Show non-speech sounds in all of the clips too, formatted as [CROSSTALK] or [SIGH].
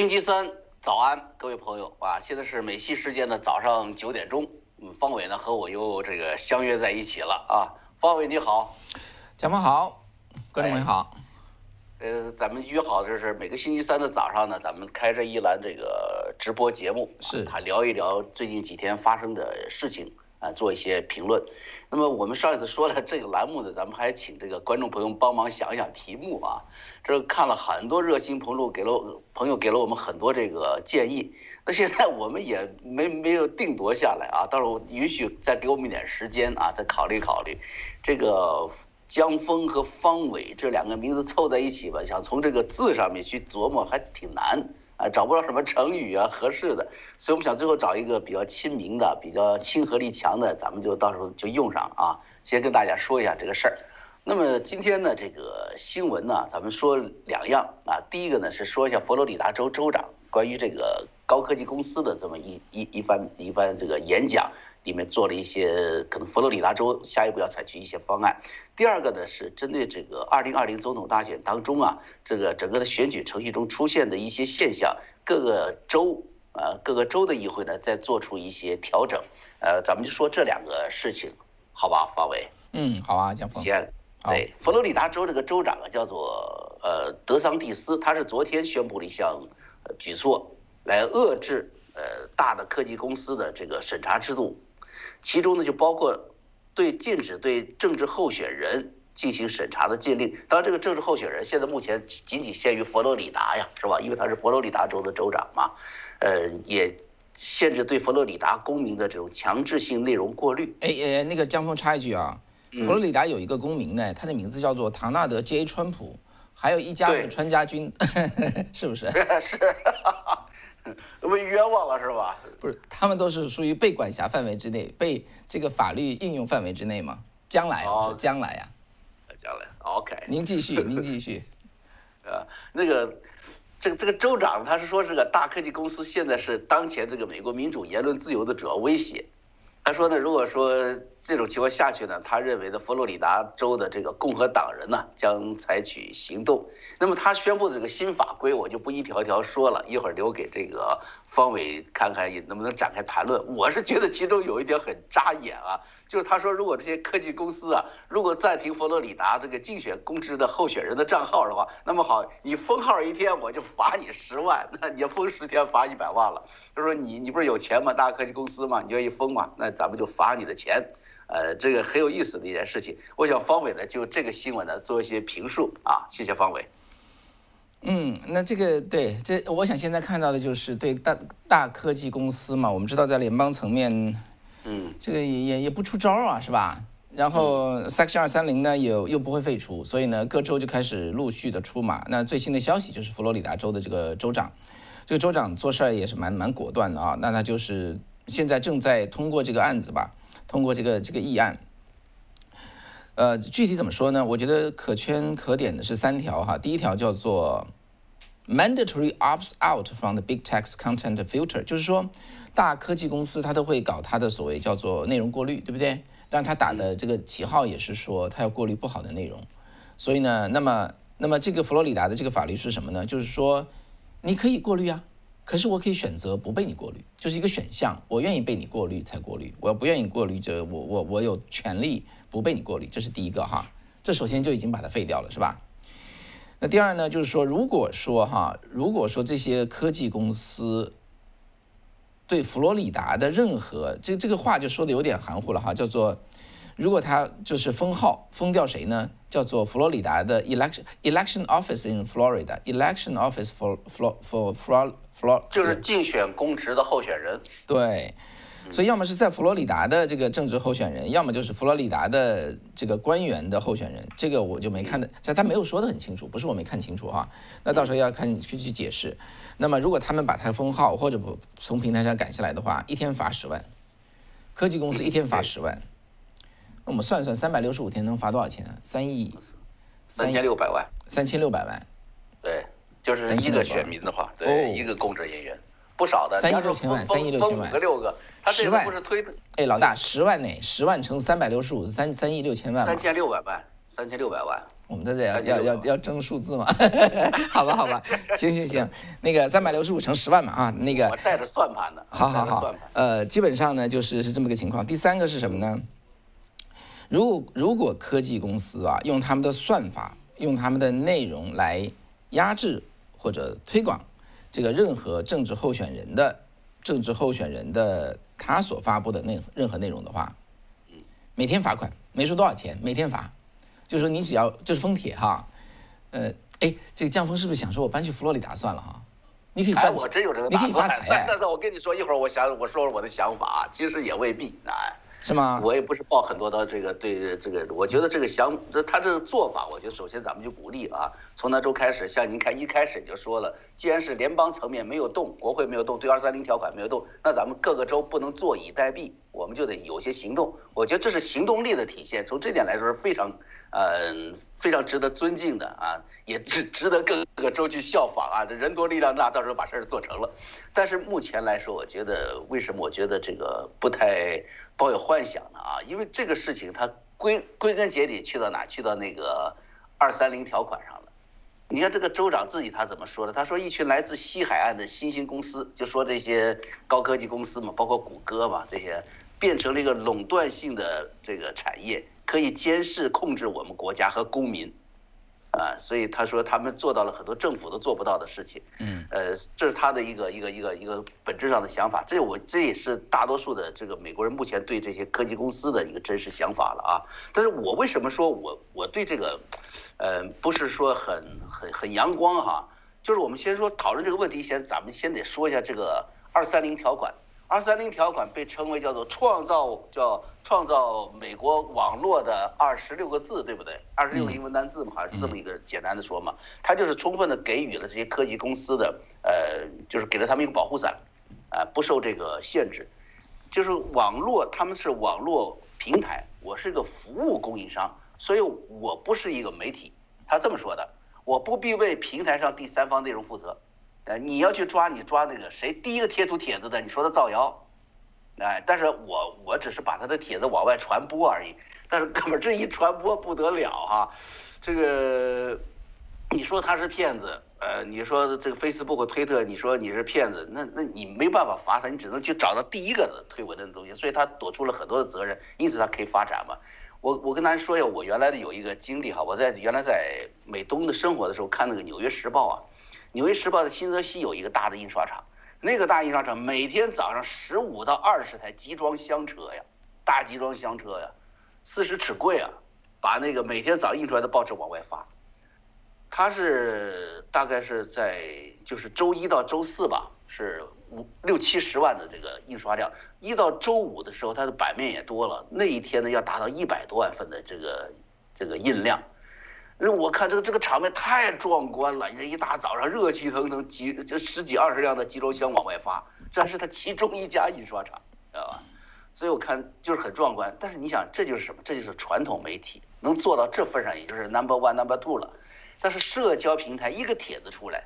星期三早安，各位朋友啊！现在是美西时间的早上九点钟。嗯，方伟呢和我又这个相约在一起了啊。方伟你好，蒋峰好，观众朋友好。呃，咱们约好就是每个星期三的早上呢，咱们开这一栏这个直播节目，是他，聊一聊最近几天发生的事情啊，做一些评论。那么我们上一次说了这个栏目呢，咱们还请这个观众朋友帮忙想一想题目啊。这看了很多热心朋友给了朋友给了我们很多这个建议。那现在我们也没没有定夺下来啊，到时候允许再给我们一点时间啊，再考虑考虑。这个江峰和方伟这两个名字凑在一起吧，想从这个字上面去琢磨还挺难啊，找不到什么成语啊合适的，所以我们想最后找一个比较亲民的、比较亲和力强的，咱们就到时候就用上啊。先跟大家说一下这个事儿。那么今天呢，这个新闻呢，咱们说两样啊。第一个呢是说一下佛罗里达州州长关于这个高科技公司的这么一一一番一番这个演讲，里面做了一些可能佛罗里达州下一步要采取一些方案。第二个呢是针对这个二零二零总统大选当中啊，这个整个的选举程序中出现的一些现象，各个州啊各个州的议会呢再做出一些调整。呃，咱们就说这两个事情，好吧，方伟。嗯，好啊，江峰。先。对，佛罗里达州这个州长啊，叫做呃德桑蒂斯，他是昨天宣布了一项举措，来遏制呃大的科技公司的这个审查制度，其中呢就包括对禁止对政治候选人进行审查的禁令。当然，这个政治候选人现在目前仅仅限于佛罗里达呀，是吧？因为他是佛罗里达州的州长嘛，呃，也限制对佛罗里达公民的这种强制性内容过滤。哎哎，那个江峰插一句啊。佛罗里达有一个公民呢，他的名字叫做唐纳德 ·J· 川普，还有一家子川家军，[LAUGHS] 是不是？[LAUGHS] 是，[LAUGHS] 被冤枉了是吧？不是，他们都是属于被管辖范围之内，被这个法律应用范围之内嘛？将来，啊说将来呀，将来，OK。您继续，您继续。呃，那个，这个这个州长他是说，这个大科技公司现在是当前这个美国民主言论自由的主要威胁。他说呢，如果说这种情况下去呢，他认为的佛罗里达州的这个共和党人呢将采取行动。那么他宣布的这个新法规，我就不一条条说了，一会儿留给这个方伟看看能不能展开谈论。我是觉得其中有一点很扎眼啊。就是他说，如果这些科技公司啊，如果暂停佛罗里达这个竞选公职的候选人的账号的话，那么好，你封号一天我就罚你十万，那你封十天罚一百万了。就说你你不是有钱吗？大科技公司嘛，你愿意封嘛？那咱们就罚你的钱。呃，这个很有意思的一件事情。我想方伟呢就这个新闻呢做一些评述啊，谢谢方伟。嗯，那这个对这，我想现在看到的就是对大大科技公司嘛，我们知道在联邦层面。嗯，这个也也也不出招啊，是吧？然后 Section 二三零呢，又又不会废除，所以呢，各州就开始陆续的出马。那最新的消息就是佛罗里达州的这个州长，这个州长做事儿也是蛮蛮果断的啊。那他就是现在正在通过这个案子吧，通过这个这个议案。呃，具体怎么说呢？我觉得可圈可点的是三条哈。第一条叫做 Mandatory opts out from the big text content filter，就是说。大科技公司它都会搞它的所谓叫做内容过滤，对不对？但它打的这个旗号也是说它要过滤不好的内容。所以呢，那么那么这个佛罗里达的这个法律是什么呢？就是说你可以过滤啊，可是我可以选择不被你过滤，就是一个选项。我愿意被你过滤才过滤，我要不愿意过滤，就我我我有权利不被你过滤，这是第一个哈。这首先就已经把它废掉了，是吧？那第二呢，就是说如果说哈，如果说这些科技公司。对佛罗里达的任何这这个话就说的有点含糊了哈，叫做如果他就是封号封掉谁呢？叫做佛罗里达的 election election office in Florida election office for for for for for 就是竞选公职的候选人对。所以，要么是在佛罗里达的这个政治候选人，要么就是佛罗里达的这个官员的候选人。这个我就没看的，在他没有说的很清楚，不是我没看清楚哈。那到时候要看你去去解释。那么，如果他们把他封号或者不从平台上赶下来的话，一天罚十万。科技公司一天罚十万，那我们算算，三百六十五天能罚多少钱？三亿，三千六百万，三千六百万。对，就是一个选民的话，对，一个公职人员。不少的，三亿六千万，三亿六千万，五个六个，十万不是推？哎，老大，十万呢？十万乘三百六十五，三三亿六千万三千六百万，三千六百万。我们在这要要要要争数字嘛？[LAUGHS] 好吧，好吧，行行行，那个三百六十五乘十万嘛啊，那个我带着算盘的。好好好，呃，基本上呢就是是这么个情况。第三个是什么呢？如果如果科技公司啊用他们的算法，用他们的内容来压制或者推广这个任何政治候选人的政治候选人的他所发布的内任何内容的话，每天罚款，没说多少钱，每天罚。就是说，你只要就是封帖哈，呃，哎，这个降峰是不是想说我搬去佛罗里达算了哈？你可以赚，我真有这个你可以发财。[LAUGHS] 但是我跟你说，一会儿我想我说说我的想法，其实也未必哎。是吗？我也不是抱很多的这个对这个，我觉得这个想他这个做法，我觉得首先咱们就鼓励啊。从那周开始，像您看一开始就说了，既然是联邦层面没有动，国会没有动，对二三零条款没有动，那咱们各个州不能坐以待毙，我们就得有些行动。我觉得这是行动力的体现，从这点来说是非常，呃，非常值得尊敬的啊，也值值得各个州去效仿啊。这人多力量大，到时候把事儿做成了。但是目前来说，我觉得为什么？我觉得这个不太。抱有幻想的啊，因为这个事情它归归根结底去到哪？去到那个二三零条款上了。你看这个州长自己他怎么说的？他说一群来自西海岸的新兴公司，就说这些高科技公司嘛，包括谷歌嘛，这些变成了一个垄断性的这个产业，可以监视控制我们国家和公民。啊，所以他说他们做到了很多政府都做不到的事情。嗯，呃，这是他的一个一个一个一个本质上的想法。这我这也是大多数的这个美国人目前对这些科技公司的一个真实想法了啊。但是我为什么说我我对这个，呃，不是说很很很阳光哈？就是我们先说讨论这个问题，先咱们先得说一下这个二三零条款。二三零条款被称为叫做创造叫创造美国网络的二十六个字，对不对？二十六个英文单字嘛，好像是这么一个简单的说嘛。它就是充分的给予了这些科技公司的，呃，就是给了他们一个保护伞，啊，不受这个限制。就是网络，他们是网络平台，我是一个服务供应商，所以我不是一个媒体。他这么说的，我不必为平台上第三方内容负责。呃，你要去抓你抓那个谁第一个贴出帖子的，你说他造谣，哎，但是我我只是把他的帖子往外传播而已。但是哥们这一传播不得了哈，这个你说他是骗子，呃，你说这个 Facebook、推特，你说你是骗子，那那你没办法罚他，你只能去找到第一个推文的东西，所以他躲出了很多的责任，因此他可以发展嘛。我我跟大家说一下，我原来的有一个经历哈，我在原来在美东的生活的时候看那个《纽约时报》啊。纽约时报的新泽西有一个大的印刷厂，那个大印刷厂每天早上十五到二十台集装箱车呀，大集装箱车呀，四十尺柜啊，把那个每天早上印出来的报纸往外发。它是大概是在就是周一到周四吧，是五六七十万的这个印刷量，一到周五的时候，它的版面也多了，那一天呢要达到一百多万份的这个这个印量。那我看这个这个场面太壮观了，你这一大早上热气腾腾，几就十几二十辆的集装箱往外发，这是他其中一家印刷厂，知道吧？所以我看就是很壮观。但是你想，这就是什么？这就是传统媒体能做到这份上，也就是 number one number two 了。但是社交平台一个帖子出来，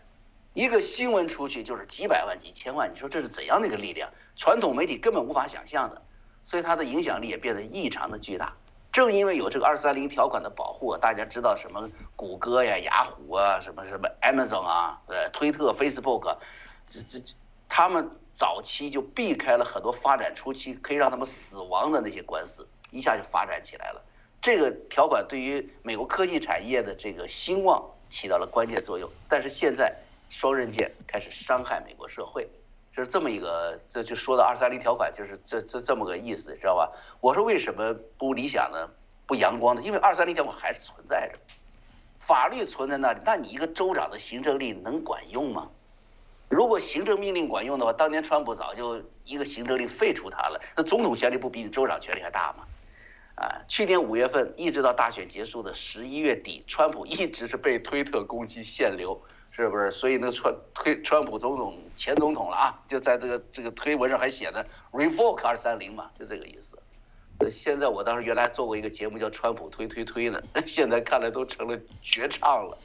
一个新闻出去就是几百万几千万，你说这是怎样的一个力量？传统媒体根本无法想象的，所以它的影响力也变得异常的巨大。正因为有这个二三零条款的保护，大家知道什么谷歌呀、雅虎啊、什么什么 Amazon 啊、呃推特、Facebook，这这他们早期就避开了很多发展初期可以让他们死亡的那些官司，一下就发展起来了。这个条款对于美国科技产业的这个兴旺起到了关键作用。但是现在双刃剑开始伤害美国社会。就是这么一个，这就说到二三零条款，就是这这这么个意思，知道吧？我说为什么不理想呢？不阳光呢？因为二三零条款还是存在着，法律存在那里，那你一个州长的行政力能管用吗？如果行政命令管用的话，当年川普早就一个行政令废除他了。那总统权力不比你州长权力还大吗？啊，去年五月份一直到大选结束的十一月底，川普一直是被推特攻击限流。是不是？所以那个川推川普总统前总统了啊，就在这个这个推文上还写的 revoke 二三零嘛，就这个意思。现在我当时原来做过一个节目叫川普推推推呢，[LAUGHS] 现在看来都成了绝唱了，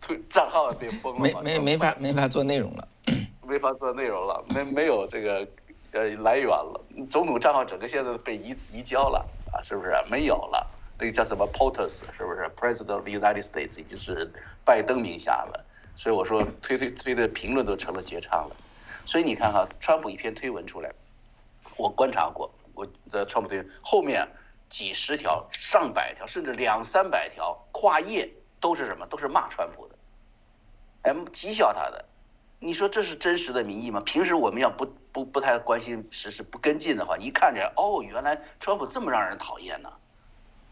推账号也被封了。没没没法 [CLEARS THROAT] 没法做内容了，没法做内容了，没没有这个呃来源了。总统账号整个现在被移移交了啊，是不是？没有了，那个叫什么 POTUS 是不是 President of the United States 已经是拜登名下了，所以我说推推推的评论都成了绝唱了。所以你看哈，川普一篇推文出来，我观察过，我的川普推文后面几十条、上百条，甚至两三百条跨页都是什么？都是骂川普的，哎，讥笑他的。你说这是真实的民意吗？平时我们要不不不太关心时事、不跟进的话，一看见哦，原来川普这么让人讨厌呢。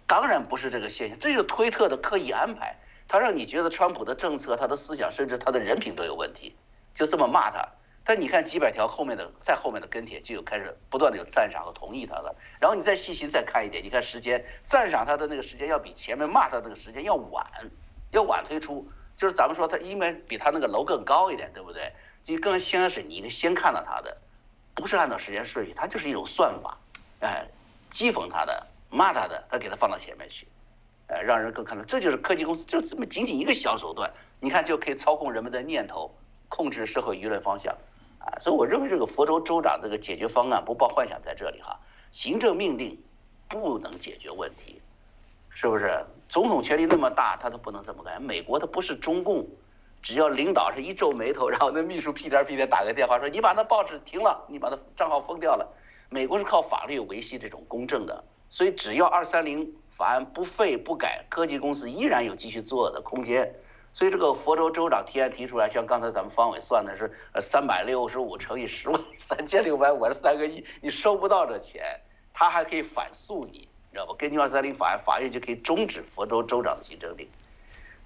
当然不是这个现象，这就是推特的刻意安排，他让你觉得川普的政策、他的思想，甚至他的人品都有问题，就这么骂他。但你看几百条后面的，在后面的跟帖就有开始不断的有赞赏和同意他了。然后你再细心再看一点，你看时间赞赏他的那个时间要比前面骂他那个时间要晚，要晚推出。就是咱们说他因为比他那个楼更高一点，对不对？就更先是你先看到他的，不是按照时间顺序，他就是一种算法，哎，讥讽他的、骂他的，他给他放到前面去，呃，让人更看到，这就是科技公司就这么仅仅一个小手段，你看就可以操控人们的念头，控制社会舆论方向。啊，所以我认为这个佛州州长这个解决方案不抱幻想在这里哈，行政命令不能解决问题，是不是？总统权力那么大，他都不能这么干。美国他不是中共，只要领导是一皱眉头，然后那秘书屁颠屁颠打个电话说你把那报纸停了，你把那账号封掉了。美国是靠法律维系这种公正的，所以只要二三零法案不废不改，科技公司依然有继续做的空间。所以这个佛州州长提案提出来，像刚才咱们方伟算的是，呃，三百六十五乘以十万，三千六百五十三个亿，你收不到这钱，他还可以反诉你，知道不？根据二三零法案，法院就可以终止佛州州长的行政令。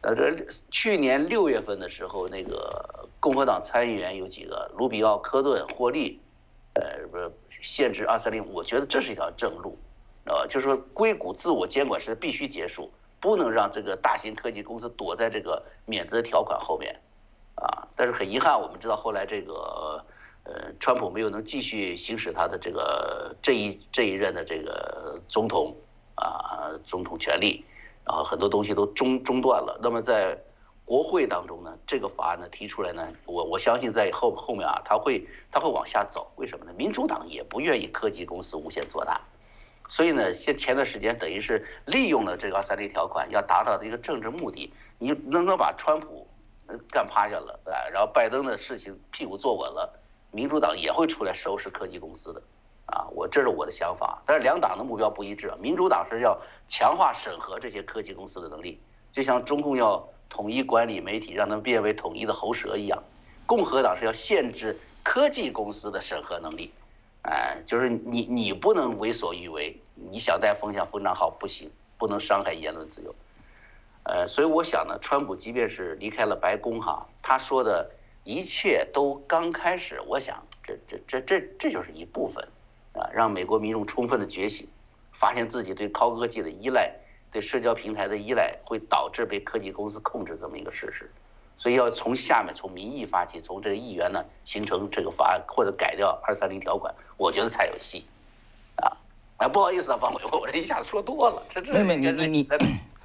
呃，这去年六月份的时候，那个共和党参议员有几个，卢比奥、科顿、霍利，呃，不限制二三零，我觉得这是一条正路，呃，就是说硅谷自我监管是必须结束。不能让这个大型科技公司躲在这个免责条款后面，啊！但是很遗憾，我们知道后来这个，呃，川普没有能继续行使他的这个这一这一任的这个总统啊总统权力，然后很多东西都中中断了。那么在国会当中呢，这个法案呢提出来呢，我我相信在后后面啊，他会他会往下走。为什么呢？民主党也不愿意科技公司无限做大。所以呢，现前段时间等于是利用了这个二三 D 条款，要达到的一个政治目的。你能不能把川普干趴下了，啊，然后拜登的事情屁股坐稳了，民主党也会出来收拾科技公司的，啊，我这是我的想法。但是两党的目标不一致，民主党是要强化审核这些科技公司的能力，就像中共要统一管理媒体，让他们变为统一的喉舌一样，共和党是要限制科技公司的审核能力。哎，就是你，你不能为所欲为，你想带风向风账号不行，不能伤害言论自由。呃，所以我想呢，川普即便是离开了白宫哈，他说的一切都刚开始。我想，这这这这这就是一部分，啊，让美国民众充分的觉醒，发现自己对高科技的依赖，对社交平台的依赖，会导致被科技公司控制这么一个事实。所以要从下面从民意发起，从这个议员呢形成这个法案或者改掉二三零条款，我觉得才有戏，啊，哎，不好意思啊，方伟，我这一下子说多了，这这。妹妹，你你你，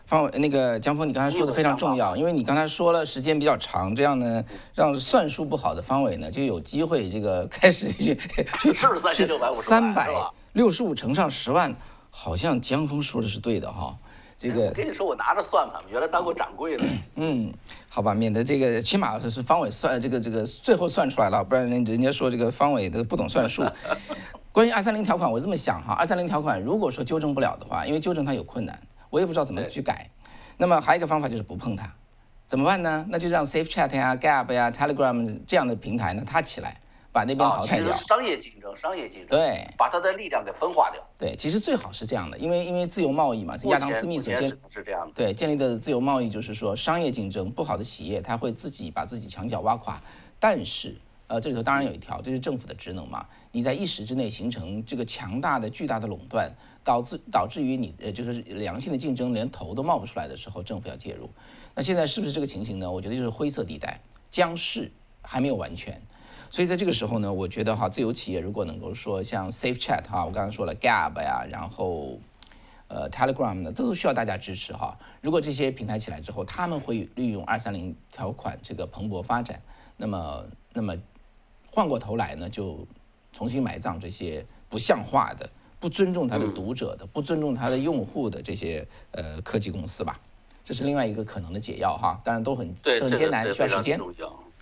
方伟，那个江峰，你刚才说的非常重要，因为你刚才说了时间比较长，这样呢，让算术不好的方伟呢就有机会这个开始去去去三百六十五乘上十万，好像江峰说的是对的哈。这个跟你说，我拿着算盘，原来当过掌柜的。嗯，好吧，免得这个起码是方伟算这个这个最后算出来了，不然人人家说这个方伟的不懂算术。[LAUGHS] 关于二三零条款，我这么想哈，二三零条款如果说纠正不了的话，因为纠正它有困难，我也不知道怎么去改。那么还有一个方法就是不碰它，怎么办呢？那就让 Safe Chat 呀、Gap 呀、Telegram 这样的平台呢，它起来。把那边淘汰掉，商业竞争，商业竞争，对，把它的力量给分化掉。对，其实最好是这样的，因为因为自由贸易嘛，亚当斯密所建是这样的。对，建立的自由贸易就是说商业竞争不好的企业，它会自己把自己墙角挖垮。但是，呃，这里头当然有一条，这是政府的职能嘛，你在一时之内形成这个强大的、巨大的垄断，导致导致于你呃就是良性的竞争连头都冒不出来的时候，政府要介入。那现在是不是这个情形呢？我觉得就是灰色地带，将是还没有完全。所以在这个时候呢，我觉得哈，自由企业如果能够说像 Safe Chat 哈，我刚刚说了 Gab 呀，然后呃 Telegram 呢，这都需要大家支持哈。如果这些平台起来之后，他们会利用二三零条款这个蓬勃发展，那么那么换过头来呢，就重新埋葬这些不像话的。不尊重他的读者的、不尊重他的用户的这些呃科技公司吧。这是另外一个可能的解药哈，当然都很都很艰难，需要时间。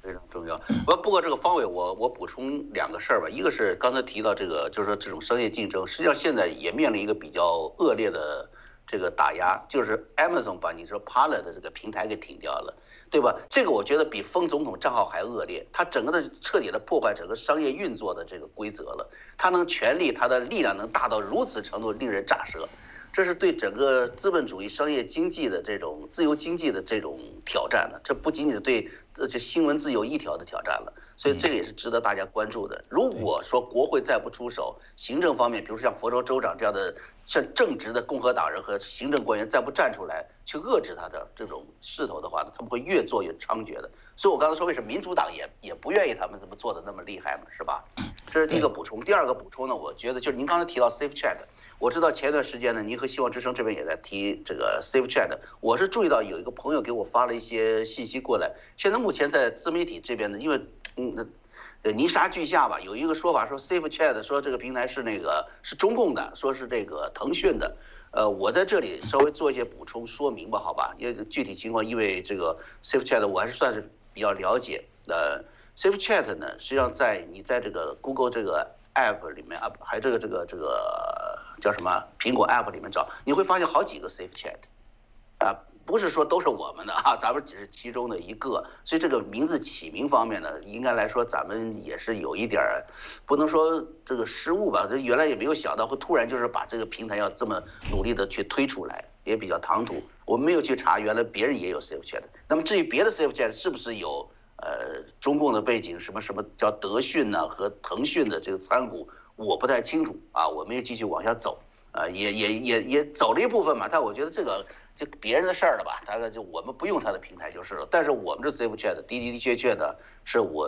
非常重要。不不过这个方伟，我我补充两个事儿吧，一个是刚才提到这个，就是说这种商业竞争，实际上现在也面临一个比较恶劣的这个打压，就是 Amazon 把你说 p a l a 的这个平台给停掉了。对吧？这个我觉得比封总统账号还恶劣，他整个的彻底的破坏整个商业运作的这个规则了。他能权力，他的力量能大到如此程度，令人咋舌。这是对整个资本主义商业经济的这种自由经济的这种挑战呢。这不仅仅是对这新闻自由一条的挑战了。所以这个也是值得大家关注的。如果说国会再不出手，行政方面，比如说像佛州州长这样的。像正直的共和党人和行政官员再不站出来去遏制他的这种势头的话呢，他们会越做越猖獗的。所以我刚才说，为什么民主党也也不愿意他们这么做的那么厉害嘛，是吧？这是第一个补充。第二个补充呢，我觉得就是您刚才提到 Safe Chat，我知道前段时间呢，您和希望之声这边也在提这个 Safe Chat，我是注意到有一个朋友给我发了一些信息过来。现在目前在自媒体这边呢，因为嗯。呃，泥沙俱下吧。有一个说法说，Safe Chat 说这个平台是那个是中共的，说是这个腾讯的。呃，我在这里稍微做一些补充说明吧，好吧？因为具体情况，因为这个 Safe Chat 我还是算是比较了解。呃，Safe Chat 呢，实际上在你在这个 Google 这个 App 里面啊，还有这个这个这个叫什么苹果 App 里面找，你会发现好几个 Safe Chat，啊。不是说都是我们的啊，咱们只是其中的一个，所以这个名字起名方面呢，应该来说咱们也是有一点儿，不能说这个失误吧，这原来也没有想到会突然就是把这个平台要这么努力的去推出来，也比较唐突。我们没有去查，原来别人也有 Safe Chat。那么至于别的 Safe Chat 是不是有呃中共的背景，什么什么叫德讯呢和腾讯的这个参股，我不太清楚啊，我们也继续往下走，啊，也也也也走了一部分嘛，但我觉得这个。就别人的事儿了吧，大概就我们不用他的平台就是了。但是我们这 Safe Chat 的的的确确的是我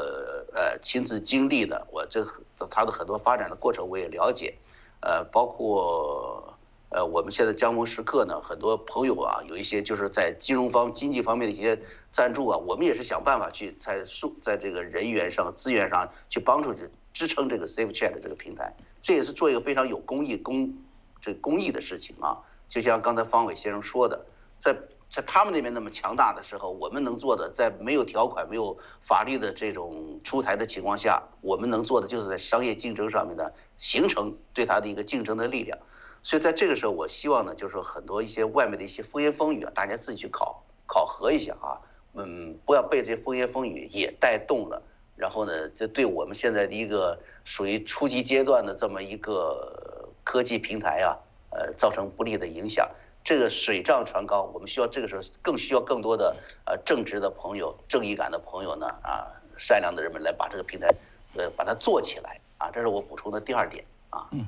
呃亲自经历的，我这他的很多发展的过程我也了解，呃，包括呃我们现在江峰时刻呢，很多朋友啊，有一些就是在金融方经济方面的一些赞助啊，我们也是想办法去在数在这个人员上资源上去帮助支支撑这个 Safe Chat 这个平台，这也是做一个非常有公益公这公益的事情啊。就像刚才方伟先生说的，在在他们那边那么强大的时候，我们能做的，在没有条款、没有法律的这种出台的情况下，我们能做的就是在商业竞争上面呢，形成对他的一个竞争的力量。所以在这个时候，我希望呢，就是说很多一些外面的一些风言风语啊，大家自己去考考核一下啊，嗯，不要被这些风言风语也带动了，然后呢，这对我们现在的一个属于初级阶段的这么一个科技平台啊。呃，造成不利的影响，这个水涨船高，我们需要这个时候更需要更多的呃正直的朋友、正义感的朋友呢啊，善良的人们来把这个平台呃把它做起来啊，这是我补充的第二点啊。嗯，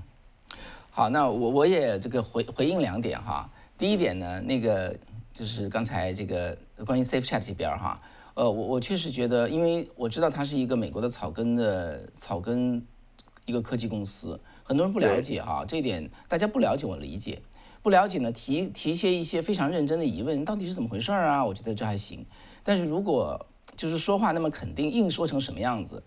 好，那我我也这个回回应两点哈。第一点呢，那个就是刚才这个关于 Safe Chat 这边哈，呃，我我确实觉得，因为我知道它是一个美国的草根的草根一个科技公司。很多人不了解哈，这一点大家不了解，我理解。不了解呢，提提些一些非常认真的疑问，到底是怎么回事儿啊？我觉得这还行。但是如果就是说话那么肯定，硬说成什么样子，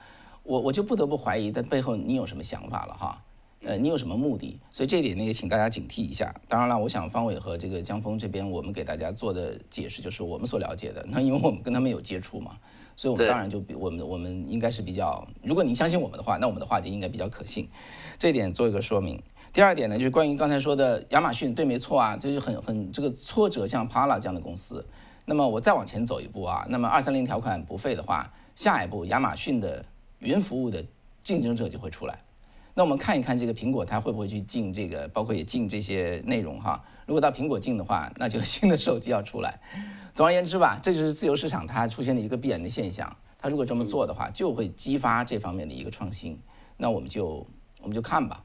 我我就不得不怀疑在背后你有什么想法了哈。呃，你有什么目的？所以这一点呢，也请大家警惕一下。当然了，我想方伟和这个江峰这边，我们给大家做的解释就是我们所了解的。那因为我们跟他们有接触嘛，所以我们当然就比我们我们应该是比较，如果您相信我们的话，那我们的话就应该比较可信。这点做一个说明。第二点呢，就是关于刚才说的亚马逊，对，没错啊，就是很很这个挫折，像 Pala 这样的公司。那么我再往前走一步啊，那么二三零条款不废的话，下一步亚马逊的云服务的竞争者就会出来。那我们看一看这个苹果，它会不会去进这个，包括也进这些内容哈？如果到苹果进的话，那就 [LAUGHS] 新的手机要出来。总而言之吧，这就是自由市场它出现的一个必然的现象。它如果这么做的话，就会激发这方面的一个创新。那我们就。我们就看吧。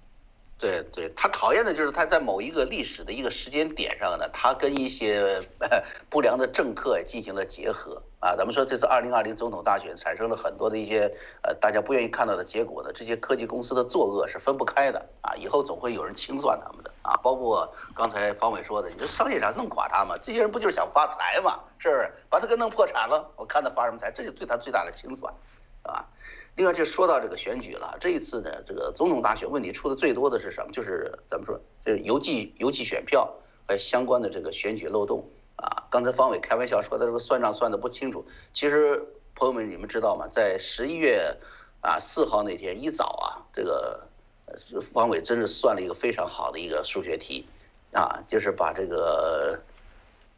对对，他讨厌的就是他在某一个历史的一个时间点上呢，他跟一些 [LAUGHS] 不良的政客进行了结合啊。咱们说这次二零二零总统大选产生了很多的一些呃大家不愿意看到的结果呢，这些科技公司的作恶是分不开的啊。以后总会有人清算他们的啊。包括刚才方伟说的，你说商业上弄垮他嘛？这些人不就是想发财嘛？是不是？把他给弄破产了，我看他发什么财，这就对他最大的清算，啊。另外，就说到这个选举了，这一次呢，这个总统大选问题出的最多的是什么？就是咱们说，这邮寄邮寄选票和相关的这个选举漏洞啊。刚才方伟开玩笑说他这个算账算的不清楚，其实朋友们你们知道吗？在十一月啊四号那天一早啊，这个方伟真是算了一个非常好的一个数学题啊，就是把这个。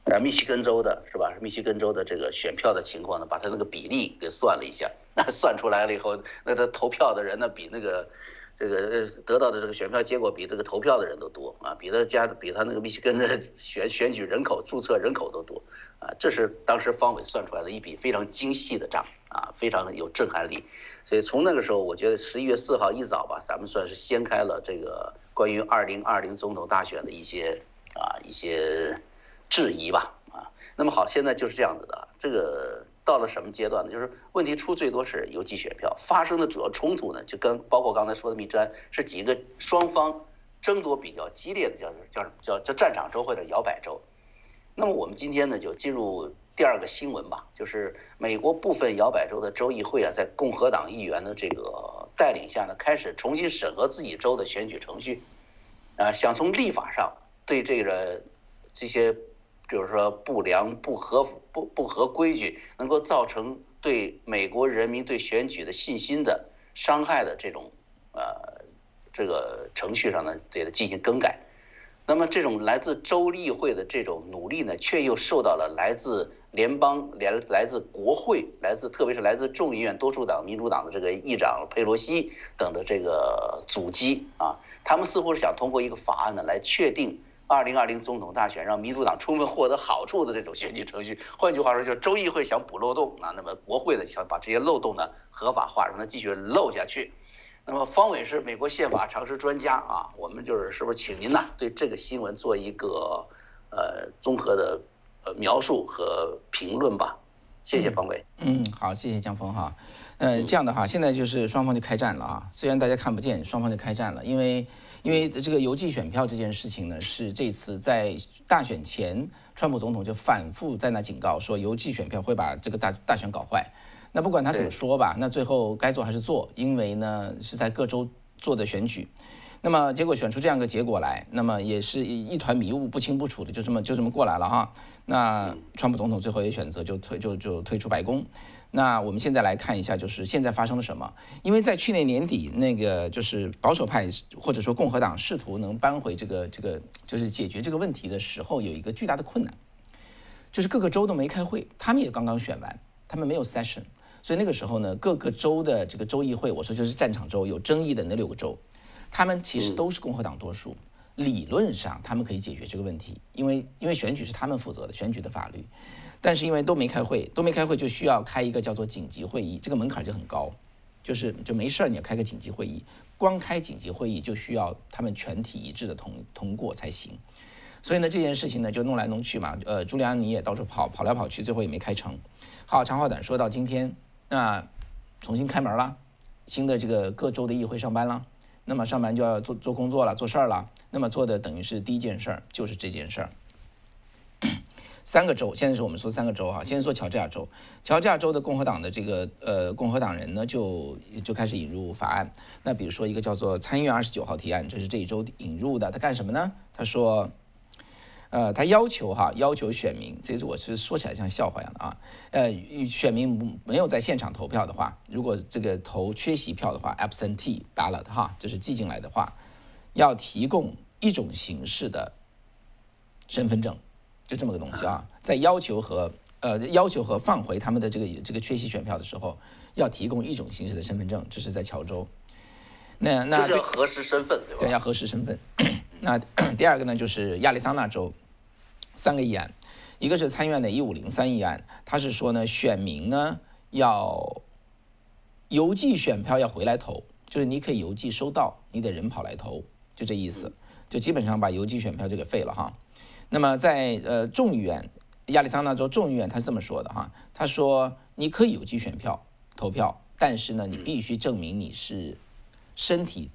呃，密西根州的是吧？密西根州的这个选票的情况呢，把他那个比例给算了一下，[LAUGHS] 那算出来了以后，那他投票的人呢，比那个这个得到的这个选票结果比这个投票的人都多啊，比他家比他那个密西根的选选举人口注册人口都多啊，这是当时方伟算出来的一笔非常精细的账啊，非常有震撼力。所以从那个时候，我觉得十一月四号一早吧，咱们算是掀开了这个关于二零二零总统大选的一些啊一些。质疑吧，啊，那么好，现在就是这样子的。这个到了什么阶段呢？就是问题出最多是邮寄选票发生的主要冲突呢，就跟包括刚才说的密安是几个双方争夺比较激烈的叫叫叫叫战场州或者摇摆州。那么我们今天呢就进入第二个新闻吧，就是美国部分摇摆州的州议会啊，在共和党议员的这个带领下呢，开始重新审核自己州的选举程序，啊，想从立法上对这个这些。就是说不良、不合不不合规矩，能够造成对美国人民对选举的信心的伤害的这种呃这个程序上呢，对它进行更改。那么这种来自州议会的这种努力呢，却又受到了来自联邦、来来自国会、来自特别是来自众议院多数党民主党的这个议长佩洛西等的这个阻击啊，他们似乎是想通过一个法案呢来确定。二零二零总统大选让民主党充分获得好处的这种选举程序，换句话说，就是州议会想补漏洞啊，那么国会呢想把这些漏洞呢合法化，让它继续漏下去。那么方伟是美国宪法常识专家啊，我们就是是不是请您呢对这个新闻做一个呃综合的呃描述和评论吧？谢谢方伟。嗯，好，谢谢江峰哈。呃，这样的话，现在就是双方就开战了啊，虽然大家看不见，双方就开战了，因为。因为这个邮寄选票这件事情呢，是这次在大选前，川普总统就反复在那警告说，邮寄选票会把这个大大选搞坏。那不管他怎么说吧，那最后该做还是做，因为呢是在各州做的选举，那么结果选出这样个结果来，那么也是一一团迷雾，不清不楚的，就这么就这么过来了哈。那川普总统最后也选择就退就就退出白宫。那我们现在来看一下，就是现在发生了什么？因为在去年年底，那个就是保守派或者说共和党试图能扳回这个这个，就是解决这个问题的时候，有一个巨大的困难，就是各个州都没开会，他们也刚刚选完，他们没有 session，所以那个时候呢，各个州的这个州议会，我说就是战场州有争议的那六个州，他们其实都是共和党多数，理论上他们可以解决这个问题，因为因为选举是他们负责的，选举的法律。但是因为都没开会，都没开会，就需要开一个叫做紧急会议，这个门槛就很高，就是就没事儿你要开个紧急会议，光开紧急会议就需要他们全体一致的通通过才行。所以呢，这件事情呢就弄来弄去嘛，呃，朱利安尼也到处跑，跑来跑去，最后也没开成。好，长话短说，到今天，那重新开门了，新的这个各州的议会上班了，那么上班就要做做工作了，做事儿了，那么做的等于是第一件事儿就是这件事儿。三个州，现在是我们说三个州哈。先说乔治亚州，乔治亚州的共和党的这个呃共和党人呢，就就开始引入法案。那比如说一个叫做参议院二十九号提案，这是这一周引入的。他干什么呢？他说，呃，他要求哈，要求选民，这是我是说起来像笑话一样的啊。呃，选民没有在现场投票的话，如果这个投缺席票的话，absentee ballot 哈，就是寄进来的话，要提供一种形式的身份证。就这么个东西啊，在要求和呃要求和放回他们的这个这个缺席选票的时候，要提供一种形式的身份证，这是在乔州。那那要核实身份对吧？对，要核实身份。[CLEARS THROAT] 那第二个呢，就是亚利桑那州三个议案，一个是参院的一五零三议案，他是说呢，选民呢要邮寄选票要回来投，就是你可以邮寄收到，你得人跑来投，就这意思，就基本上把邮寄选票就给废了哈。那么在呃众议院，亚利桑那州众议院他是这么说的哈，他说你可以邮寄选票投票，但是呢，你必须证明你是身体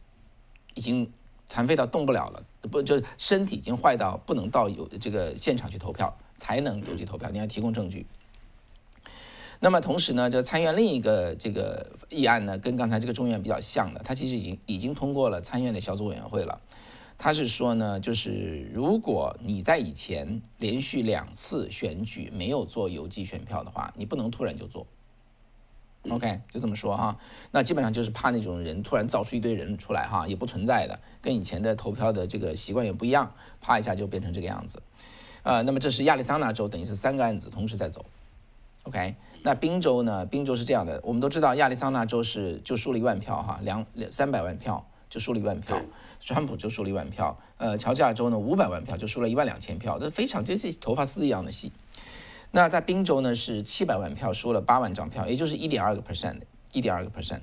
已经残废到动不了了，不就身体已经坏到不能到有这个现场去投票才能邮寄投票，你要提供证据。那么同时呢，这参议院另一个这个议案呢，跟刚才这个众议院比较像的，它其实已经已经通过了参议院的小组委员会了。他是说呢，就是如果你在以前连续两次选举没有做邮寄选票的话，你不能突然就做。OK，就这么说哈。那基本上就是怕那种人突然造出一堆人出来哈，也不存在的，跟以前的投票的这个习惯也不一样，啪一下就变成这个样子。呃，那么这是亚利桑那州，等于是三个案子同时在走。OK，那宾州呢？宾州是这样的，我们都知道亚利桑那州是就输了一万票哈，两两三百万票就输了一万票，川普就输了一万票。呃，乔治亚州呢五百万票就输了一万两千票，这非常这是头发丝一样的细。那在宾州呢是七百万票输了八万张票，也就是一点二个 percent，一点二个 percent。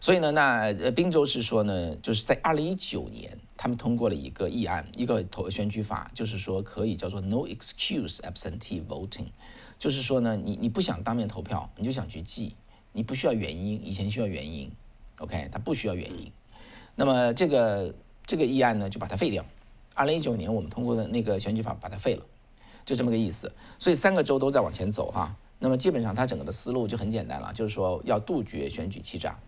所以呢，那呃宾州是说呢，就是在二零一九年，他们通过了一个议案，一个投选举法，就是说可以叫做 no excuse absentee voting，就是说呢，你你不想当面投票，你就想去记，你不需要原因，以前需要原因，OK，它不需要原因。那么这个这个议案呢，就把它废掉。二零一九年我们通过的那个选举法把它废了。就这么个意思，所以三个州都在往前走哈。那么基本上它整个的思路就很简单了，就是说要杜绝选举欺诈。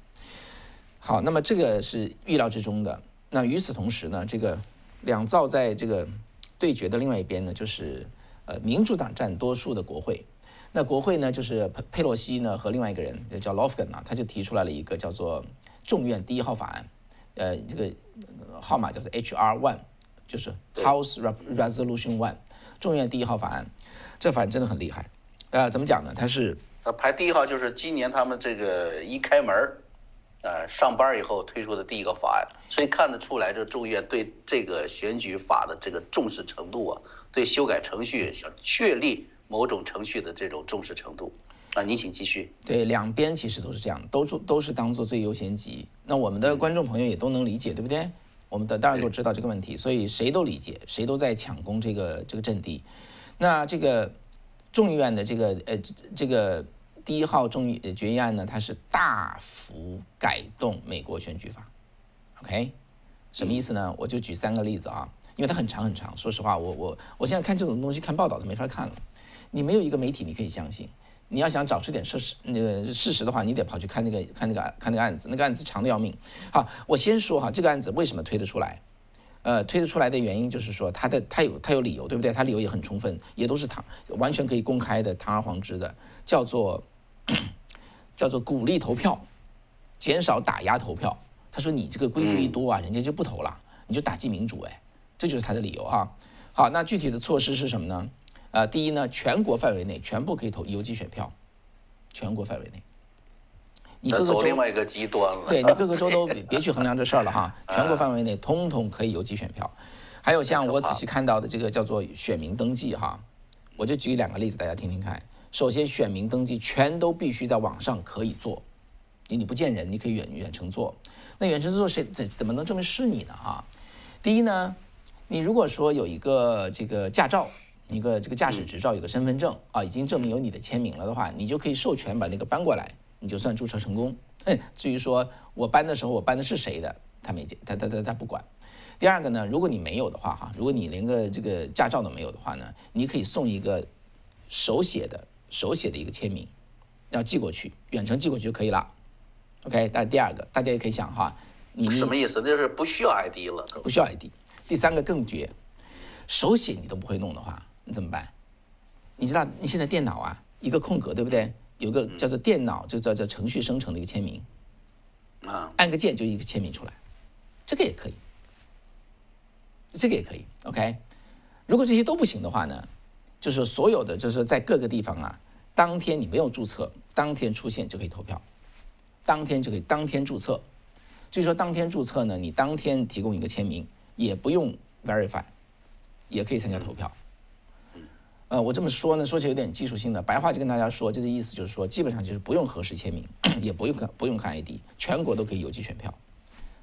好，那么这个是预料之中的。那与此同时呢，这个两造在这个对决的另外一边呢，就是呃民主党占多数的国会。那国会呢，就是佩佩洛西呢和另外一个人叫 Lofgren 啊，他就提出来了一个叫做众院第一号法案，呃这个号码叫做 HR One，就是 House Resolution One。众院第一号法案，这法案真的很厉害，呃，怎么讲呢？它是它排第一号，就是今年他们这个一开门儿，呃，上班以后推出的第一个法案，所以看得出来，这众院对这个选举法的这个重视程度啊，对修改程序、想确立某种程序的这种重视程度啊，您请继续。对，两边其实都是这样，都都是当做最优先级。那我们的观众朋友也都能理解，对不对？我们的当然都知道这个问题，所以谁都理解，谁都在抢攻这个这个阵地。那这个众议院的这个呃这个第一号众议决议案呢，它是大幅改动美国选举法。OK，什么意思呢？我就举三个例子啊，因为它很长很长。说实话，我我我现在看这种东西看报道都没法看了。你没有一个媒体你可以相信。你要想找出点事实，那个事实的话，你得跑去看那个看那个看那个案子，那个案子长的要命。好，我先说哈，这个案子为什么推得出来？呃，推得出来的原因就是说，他的他有他有理由，对不对？他理由也很充分，也都是堂完全可以公开的，堂而皇之的，叫做 [CLEARS THROAT] 叫做鼓励投票，减少打压投票。他说你这个规矩一多啊，人家就不投了，你就打击民主，哎，这就是他的理由啊。好，那具体的措施是什么呢？呃，第一呢，全国范围内全部可以投邮寄选票，全国范围内，你各个州另外一个极端了，对 [LAUGHS] 你各个州都别去衡量这事儿了哈，[LAUGHS] 全国范围内通通可以邮寄选票。还有像我仔细看到的这个叫做选民登记哈，我就举两个例子大家听听看。首先，选民登记全都必须在网上可以做，你你不见人，你可以远远程做。那远程做谁怎怎么能证明是你呢啊？第一呢，你如果说有一个这个驾照。一个这个驾驶执照有个身份证啊，已经证明有你的签名了的话，你就可以授权把那个搬过来，你就算注册成功。至于说我搬的时候我搬的是谁的，他没他他他他不管。第二个呢，如果你没有的话哈，如果你连个这个驾照都没有的话呢，你可以送一个手写的手写的一个签名，要寄过去，远程寄过去就可以了。OK，那第二个大家也可以想哈，你什么意思？那就是不需要 ID 了，不需要 ID。第三个更绝，手写你都不会弄的话。你怎么办？你知道你现在电脑啊，一个空格对不对？有个叫做电脑，就叫叫程序生成的一个签名，啊，按个键就一个签名出来，这个也可以，这个也可以。OK，如果这些都不行的话呢，就是所有的就是在各个地方啊，当天你没有注册，当天出现就可以投票，当天就可以当天注册。据说当天注册呢，你当天提供一个签名，也不用 verify，也可以参加投票。呃，我这么说呢，说起来有点技术性的，白话就跟大家说，这个意思就是说，基本上就是不用核实签名，也不用看不用看 ID，全国都可以邮寄选票，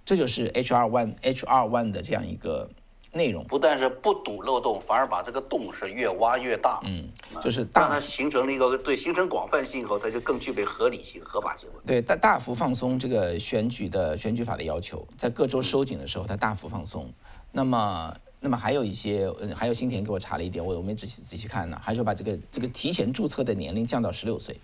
这就是 HR One HR One 的这样一个内容。不但是不堵漏洞，反而把这个洞是越挖越大。嗯，就是当它形成了一个对形成广泛性以后，它就更具备合理性、合法性了。对，大大幅放松这个选举的选举法的要求，在各州收紧的时候，它大幅放松。那么那么还有一些，嗯还有新田给我查了一点，我我没仔细仔细看呢，还说把这个这个提前注册的年龄降到十六岁。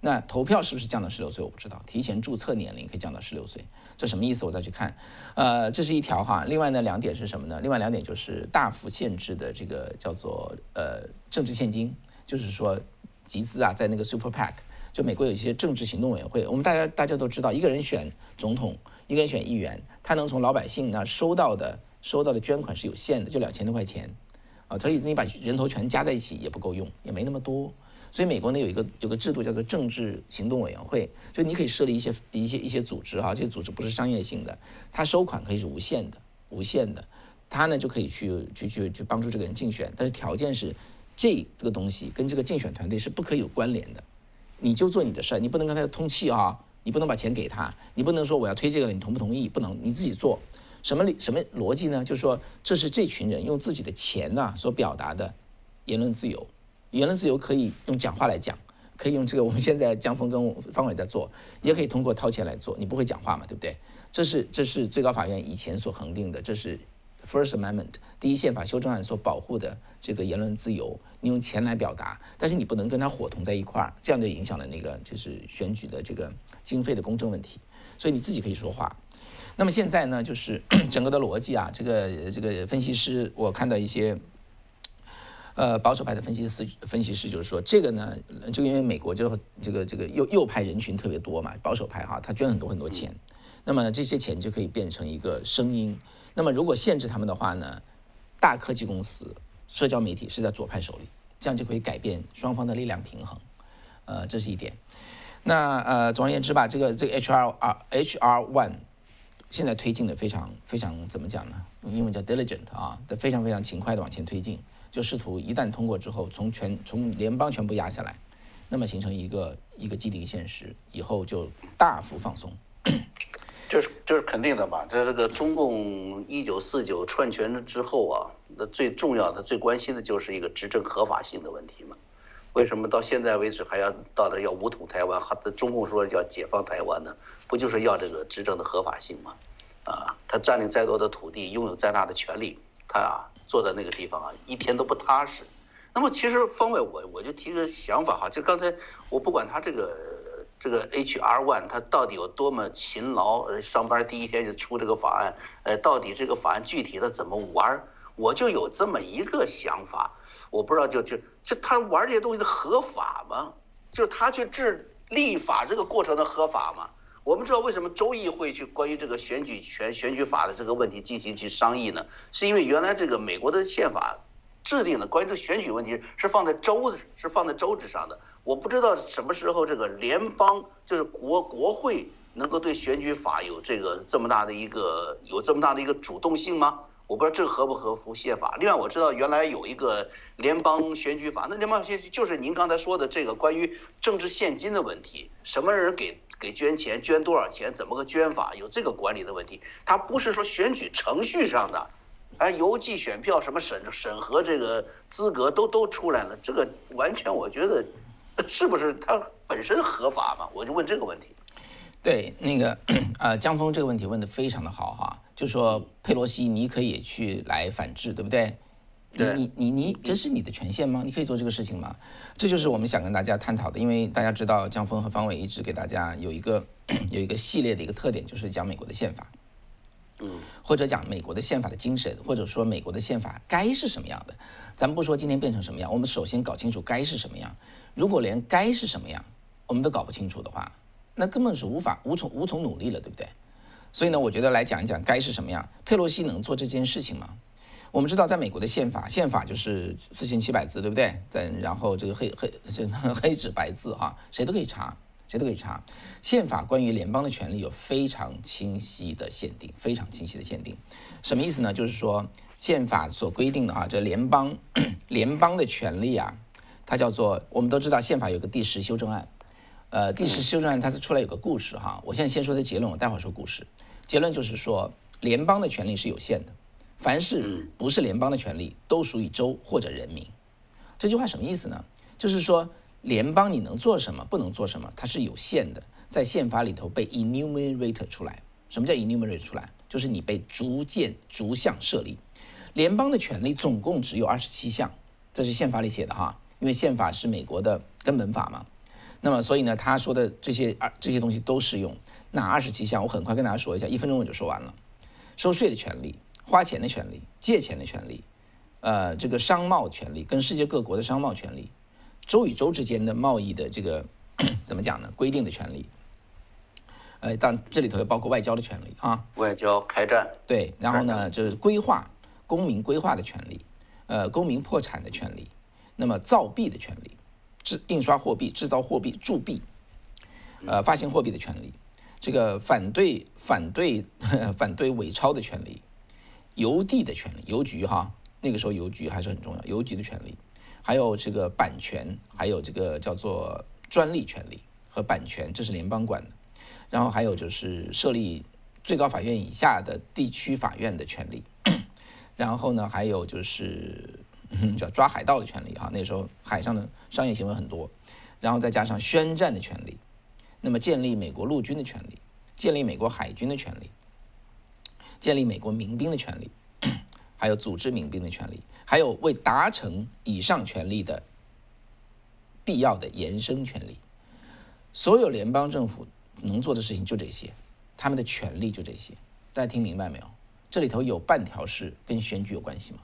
那投票是不是降到十六岁？我不知道。提前注册年龄可以降到十六岁，这什么意思？我再去看。呃，这是一条哈。另外呢，两点是什么呢？另外两点就是大幅限制的这个叫做呃政治现金，就是说集资啊，在那个 Super PAC，就美国有一些政治行动委员会，我们大家大家都知道，一个人选总统，一个人选议员，他能从老百姓那收到的收到的捐款是有限的，就两千多块钱啊，所以你把人头全加在一起也不够用，也没那么多。所以美国呢有一个有个制度叫做政治行动委员会，就你可以设立一些一些一些组织哈，这些组织不是商业性的，它收款可以是无限的，无限的，它呢就可以去去去去帮助这个人竞选，但是条件是这这个东西跟这个竞选团队是不可以有关联的，你就做你的事儿，你不能跟他通气啊，你不能把钱给他，你不能说我要推这个了，你同不同意？不能，你自己做。什么理什么逻辑呢？就是说这是这群人用自己的钱呐所表达的言论自由。言论自由可以用讲话来讲，可以用这个 [LAUGHS] 我们现在江峰跟方伟在做，也可以通过掏钱来做。你不会讲话嘛，对不对？这是这是最高法院以前所恒定的，这是 First Amendment 第一宪法修正案所保护的这个言论自由。你用钱来表达，但是你不能跟他伙同在一块儿，这样就影响了那个就是选举的这个经费的公正问题。所以你自己可以说话。那么现在呢，就是 [COUGHS] 整个的逻辑啊，这个这个分析师，我看到一些。呃，保守派的分析师分析师就是说，这个呢，就因为美国就这个这个右右派人群特别多嘛，保守派哈，他捐很多很多钱，那么这些钱就可以变成一个声音。那么如果限制他们的话呢，大科技公司、社交媒体是在左派手里，这样就可以改变双方的力量平衡。呃，这是一点。那呃，总而言之吧，这个这个 HR HR One 现在推进的非常非常怎么讲呢？英文叫 diligent 啊，的非常非常勤快的往前推进。就试图一旦通过之后，从全从联邦全部压下来，那么形成一个一个既定现实，以后就大幅放松。[COUGHS] 这是这是肯定的吧？在这个中共一九四九篡权之后啊，那最重要的、最关心的就是一个执政合法性的问题嘛。为什么到现在为止还要到了要武统台湾，还中共说要解放台湾呢？不就是要这个执政的合法性吗？啊，他占领再多的土地，拥有再大的权利，他啊。坐在那个地方啊，一天都不踏实。那么其实方伟，我我就提个想法哈，就刚才我不管他这个这个 HR One 他到底有多么勤劳，呃，上班第一天就出这个法案，呃，到底这个法案具体的怎么玩，我就有这么一个想法，我不知道就就就他玩这些东西的合法吗？就他去治立法这个过程的合法吗？我们知道为什么州议会去关于这个选举权、选举法的这个问题进行去商议呢？是因为原来这个美国的宪法制定的关于这个选举问题是放在州是放在州之上的。我不知道什么时候这个联邦就是国国会能够对选举法有这个这么大的一个有这么大的一个主动性吗？我不知道这合不合乎宪法。另外我知道原来有一个联邦选举法，那联邦选举就是您刚才说的这个关于政治现金的问题，什么人给？给捐钱，捐多少钱，怎么个捐法？有这个管理的问题，它不是说选举程序上的，哎，邮寄选票什么审审核这个资格都都出来了，这个完全我觉得 [LAUGHS] 是不是它本身合法嘛？我就问这个问题。对，那个呃，江峰这个问题问的非常的好哈，就说佩洛西你可以去来反制，对不对？你你你你，这是你的权限吗？你可以做这个事情吗？这就是我们想跟大家探讨的。因为大家知道，江峰和方伟一直给大家有一个 [CLEARS THROAT] 有一个系列的一个特点，就是讲美国的宪法，嗯，或者讲美国的宪法的精神，或者说美国的宪法该是什么样的。咱们不说今天变成什么样，我们首先搞清楚该是什么样。如果连该是什么样我们都搞不清楚的话，那根本是无法无从无从努力了，对不对？所以呢，我觉得来讲一讲该是什么样。佩洛西能做这件事情吗？我们知道，在美国的宪法，宪法就是四千七百字，对不对？在然后这个黑黑这黑纸白字哈，谁都可以查，谁都可以查。宪法关于联邦的权利有非常清晰的限定，非常清晰的限定。什么意思呢？就是说，宪法所规定的啊，这联邦 [COUGHS] 联邦的权利啊，它叫做我们都知道，宪法有个第十修正案，呃，第十修正案它是出来有个故事哈。我现在先说的结论，我待会儿说故事。结论就是说，联邦的权利是有限的。凡是不是联邦的权利，都属于州或者人民。这句话什么意思呢？就是说，联邦你能做什么，不能做什么，它是有限的，在宪法里头被 enumerate 出来。什么叫 enumerate 出来？就是你被逐渐逐项设立。联邦的权利总共只有二十七项，这是宪法里写的哈，因为宪法是美国的根本法嘛。那么所以呢，他说的这些二这些东西都适用。哪二十七项？我很快跟大家说一下，一分钟我就说完了。收税的权利、花钱的权利、借钱的权利，呃，这个商贸权利跟世界各国的商贸权利，州与州之间的贸易的这个 [CLEARS THROAT] 怎么讲呢？规定的权利。呃，当这里头也包括外交的权利啊，外交开战。对，然后呢，就是规划公民规划的权利，呃，公民破产的权利，那么造币的权利，制印刷货币、制造货币、铸币，呃，发行货币的权利，这个反对反对反对伪钞的权利，邮递的权利，邮局哈，那个时候邮局还是很重要，邮局的权利，还有这个版权，还有这个叫做专利权利和版权，这是联邦管的。然后还有就是设立最高法院以下的地区法院的权利，[COUGHS] 然后呢，还有就是叫抓海盗的权利哈，那时候海上的商业行为很多，然后再加上宣战的权利，那么建立美国陆军的权利，建立美国海军的权利，建立美国民兵的权利，[COUGHS] 还有组织民兵的权利，还有为达成以上权利的必要的延伸权利，所有联邦政府。能做的事情就这些，他们的权利就这些，大家听明白没有？这里头有半条是跟选举有关系吗？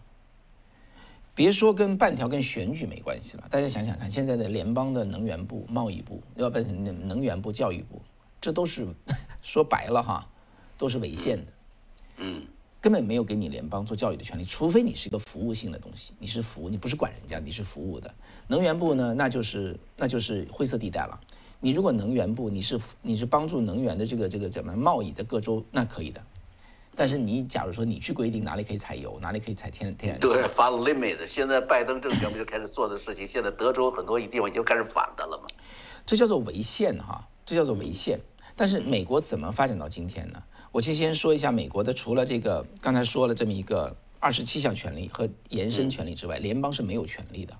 别说跟半条跟选举没关系了，大家想想看，现在的联邦的能源部、贸易部，要不能能源部、教育部，这都是 [LAUGHS] 说白了哈，都是违宪的。嗯，根本没有给你联邦做教育的权利，除非你是一个服务性的东西，你是服务，你不是管人家，你是服务的。能源部呢，那就是那就是灰色地带了。你如果能源部，你是你是帮助能源的这个这个怎么贸易在各州那可以的，但是你假如说你去规定哪里可以采油，哪里可以采天天然气，对，发 limit。现在拜登政权不就开始做的事情？现在德州很多地方已经开始反的了嘛？这叫做违宪哈，这叫做违宪。但是美国怎么发展到今天呢？我先先说一下美国的，除了这个刚才说了这么一个二十七项权利和延伸权利之外，联邦是没有权利的。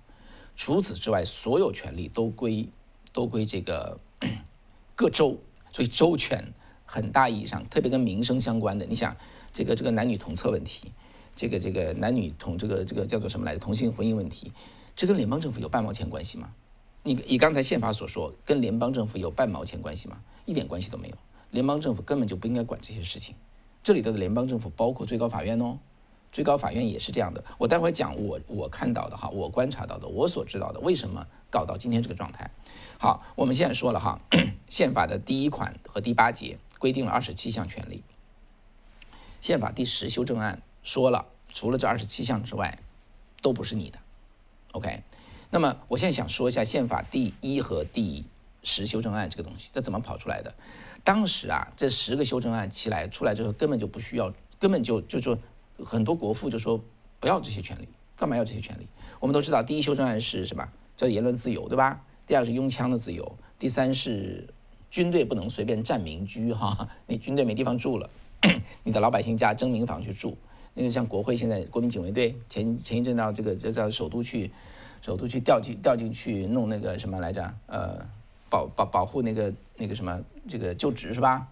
除此之外，所有权利都归。都归这个 [CLEARS THROAT] 各州，所以州权很大意义上，特别跟民生相关的。你想，这个这个男女同厕问题，这个这个男女同这个这个叫做什么来着？同性婚姻问题，这跟联邦政府有半毛钱关系吗？你以刚才宪法所说，跟联邦政府有半毛钱关系吗？一点关系都没有。联邦政府根本就不应该管这些事情。这里头的联邦政府包括最高法院哦。最高法院也是这样的，我待会讲我我看到的哈，我观察到的，我所知道的，为什么搞到今天这个状态？好，我们现在说了哈，[COUGHS] 宪法的第一款和第八节规定了二十七项权利，宪法第十修正案说了，除了这二十七项之外，都不是你的。OK，那么我现在想说一下宪法第一和第十修正案这个东西，这怎么跑出来的？当时啊，这十个修正案起来出来之后，根本就不需要，根本就就说。很多国父就说不要这些权利，干嘛要这些权利？我们都知道，第一修正案是什么？叫言论自由，对吧？第二是拥枪的自由，第三是军队不能随便占民居，哈，[LAUGHS] 你军队没地方住了，[COUGHS] 你的老百姓家征民房去住。那个像国会现在国民警卫队前前一阵到这个这叫首都去，首都去调进调进去弄那个什么来着？呃，保保保护那个那个什么这个就职是吧？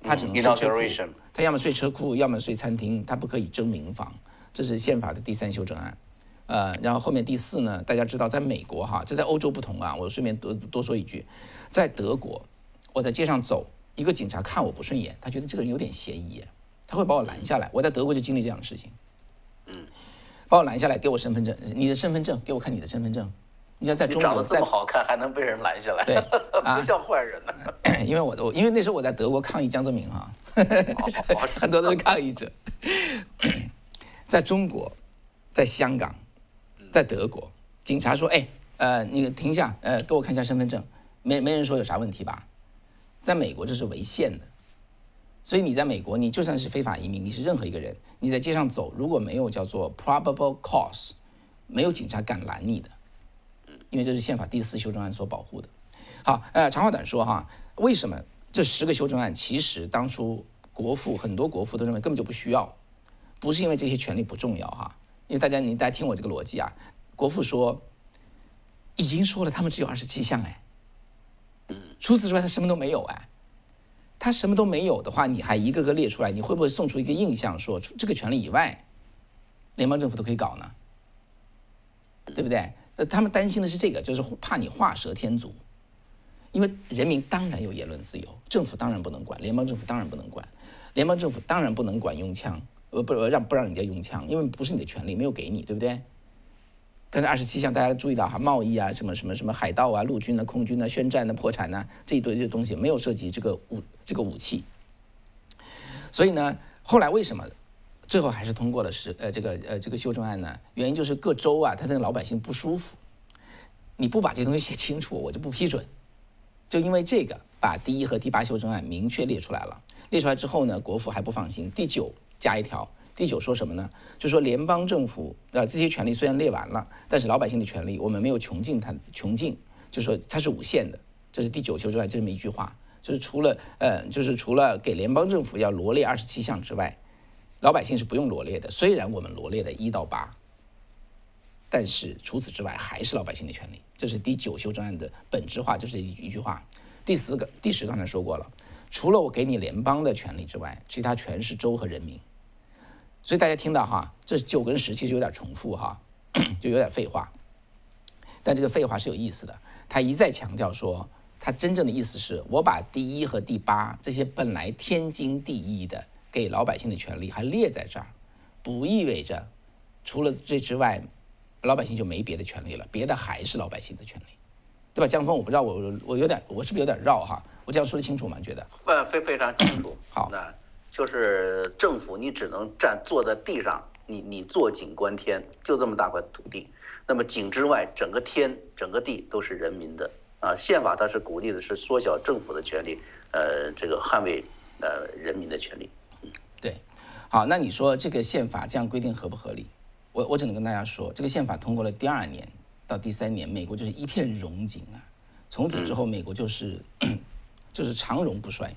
他只能睡车库，他要么睡车库，要么睡餐厅，他不可以征民房。这是宪法的第三修正案，呃，然后后面第四呢？大家知道，在美国哈，这在欧洲不同啊。我顺便多多说一句，在德国，我在街上走，一个警察看我不顺眼，他觉得这个人有点嫌疑，他会把我拦下来。我在德国就经历这样的事情，嗯，把我拦下来，给我身份证，你的身份证，给我看你的身份证。你像在中国，这么好看还能被人拦下来？[LAUGHS] 对，不像坏人呢。因为我我因为那时候我在德国抗议江泽民哈，很多都是抗议者。在中国，在香港，在德国，警察说：“哎，呃，你停下，呃，给我看一下身份证。”没没人说有啥问题吧？在美国这是违宪的，所以你在美国，你就算是非法移民，你是任何一个人，你在街上走，如果没有叫做 probable cause，没有警察敢拦你的。因为这是宪法第四修正案所保护的。好，呃，长话短说哈，为什么这十个修正案其实当初国父很多国父都认为根本就不需要，不是因为这些权利不重要哈，因为大家你大家听我这个逻辑啊，国父说已经说了他们只有二十七项哎，除此之外他什么都没有哎，他什么都没有的话，你还一个个列出来，你会不会送出一个印象说这个权利以外联邦政府都可以搞呢？对不对？那他们担心的是这个，就是怕你画蛇添足。因为人民当然有言论自由，政府当然不能管，联邦政府当然不能管，联邦政府当然不能管用枪，呃，不让不让人家用枪，因为不是你的权利，没有给你，对不对？刚才二十七项，大家注意到哈，贸易啊，什么什么什么海盗啊、陆军啊、空军啊、宣战啊、破产啊，这一堆这东西没有涉及这个武这个武器。所以呢，后来为什么最后还是通过了是呃这个呃这个修正案呢？原因就是各州啊，他那个老百姓不舒服，你不把这东西写清楚，我就不批准。就因为这个，把第一和第八修正案明确列出来了。列出来之后呢，国府还不放心。第九加一条，第九说什么呢？就说联邦政府呃这些权利虽然列完了，但是老百姓的权利我们没有穷尽它，穷尽，就是说它是无限的。这是第九修正案就这么一句话，就是除了呃就是除了给联邦政府要罗列二十七项之外，老百姓是不用罗列的。虽然我们罗列的一到八，但是除此之外还是老百姓的权利。这是第九修正案的本质化，就是一句话。第四个、第十刚才说过了，除了我给你联邦的权利之外，其他全是州和人民。所以大家听到哈，这九跟十其实有点重复哈，[COUGHS] 就有点废话。但这个废话是有意思的，他一再强调说，他真正的意思是我把第一和第八这些本来天经地义的给老百姓的权利还列在这儿，不意味着除了这之外。老百姓就没别的权利了，别的还是老百姓的权利，对吧？江峰，我不知道我我有点我是不是有点绕哈？我这样说的清楚吗？觉得？非非非常清楚。好，那就是政府你只能站坐在地上，你你坐井观天，就这么大块土地。那么井之外，整个天整个地都是人民的啊。宪法它是鼓励的是缩小政府的权利，呃，这个捍卫呃人民的权利。嗯，对。好，那你说这个宪法这样规定合不合理？我我只能跟大家说，这个宪法通过了第二年到第三年，美国就是一片荣景啊。从此之后，美国就是 [COUGHS] 就是长荣不衰。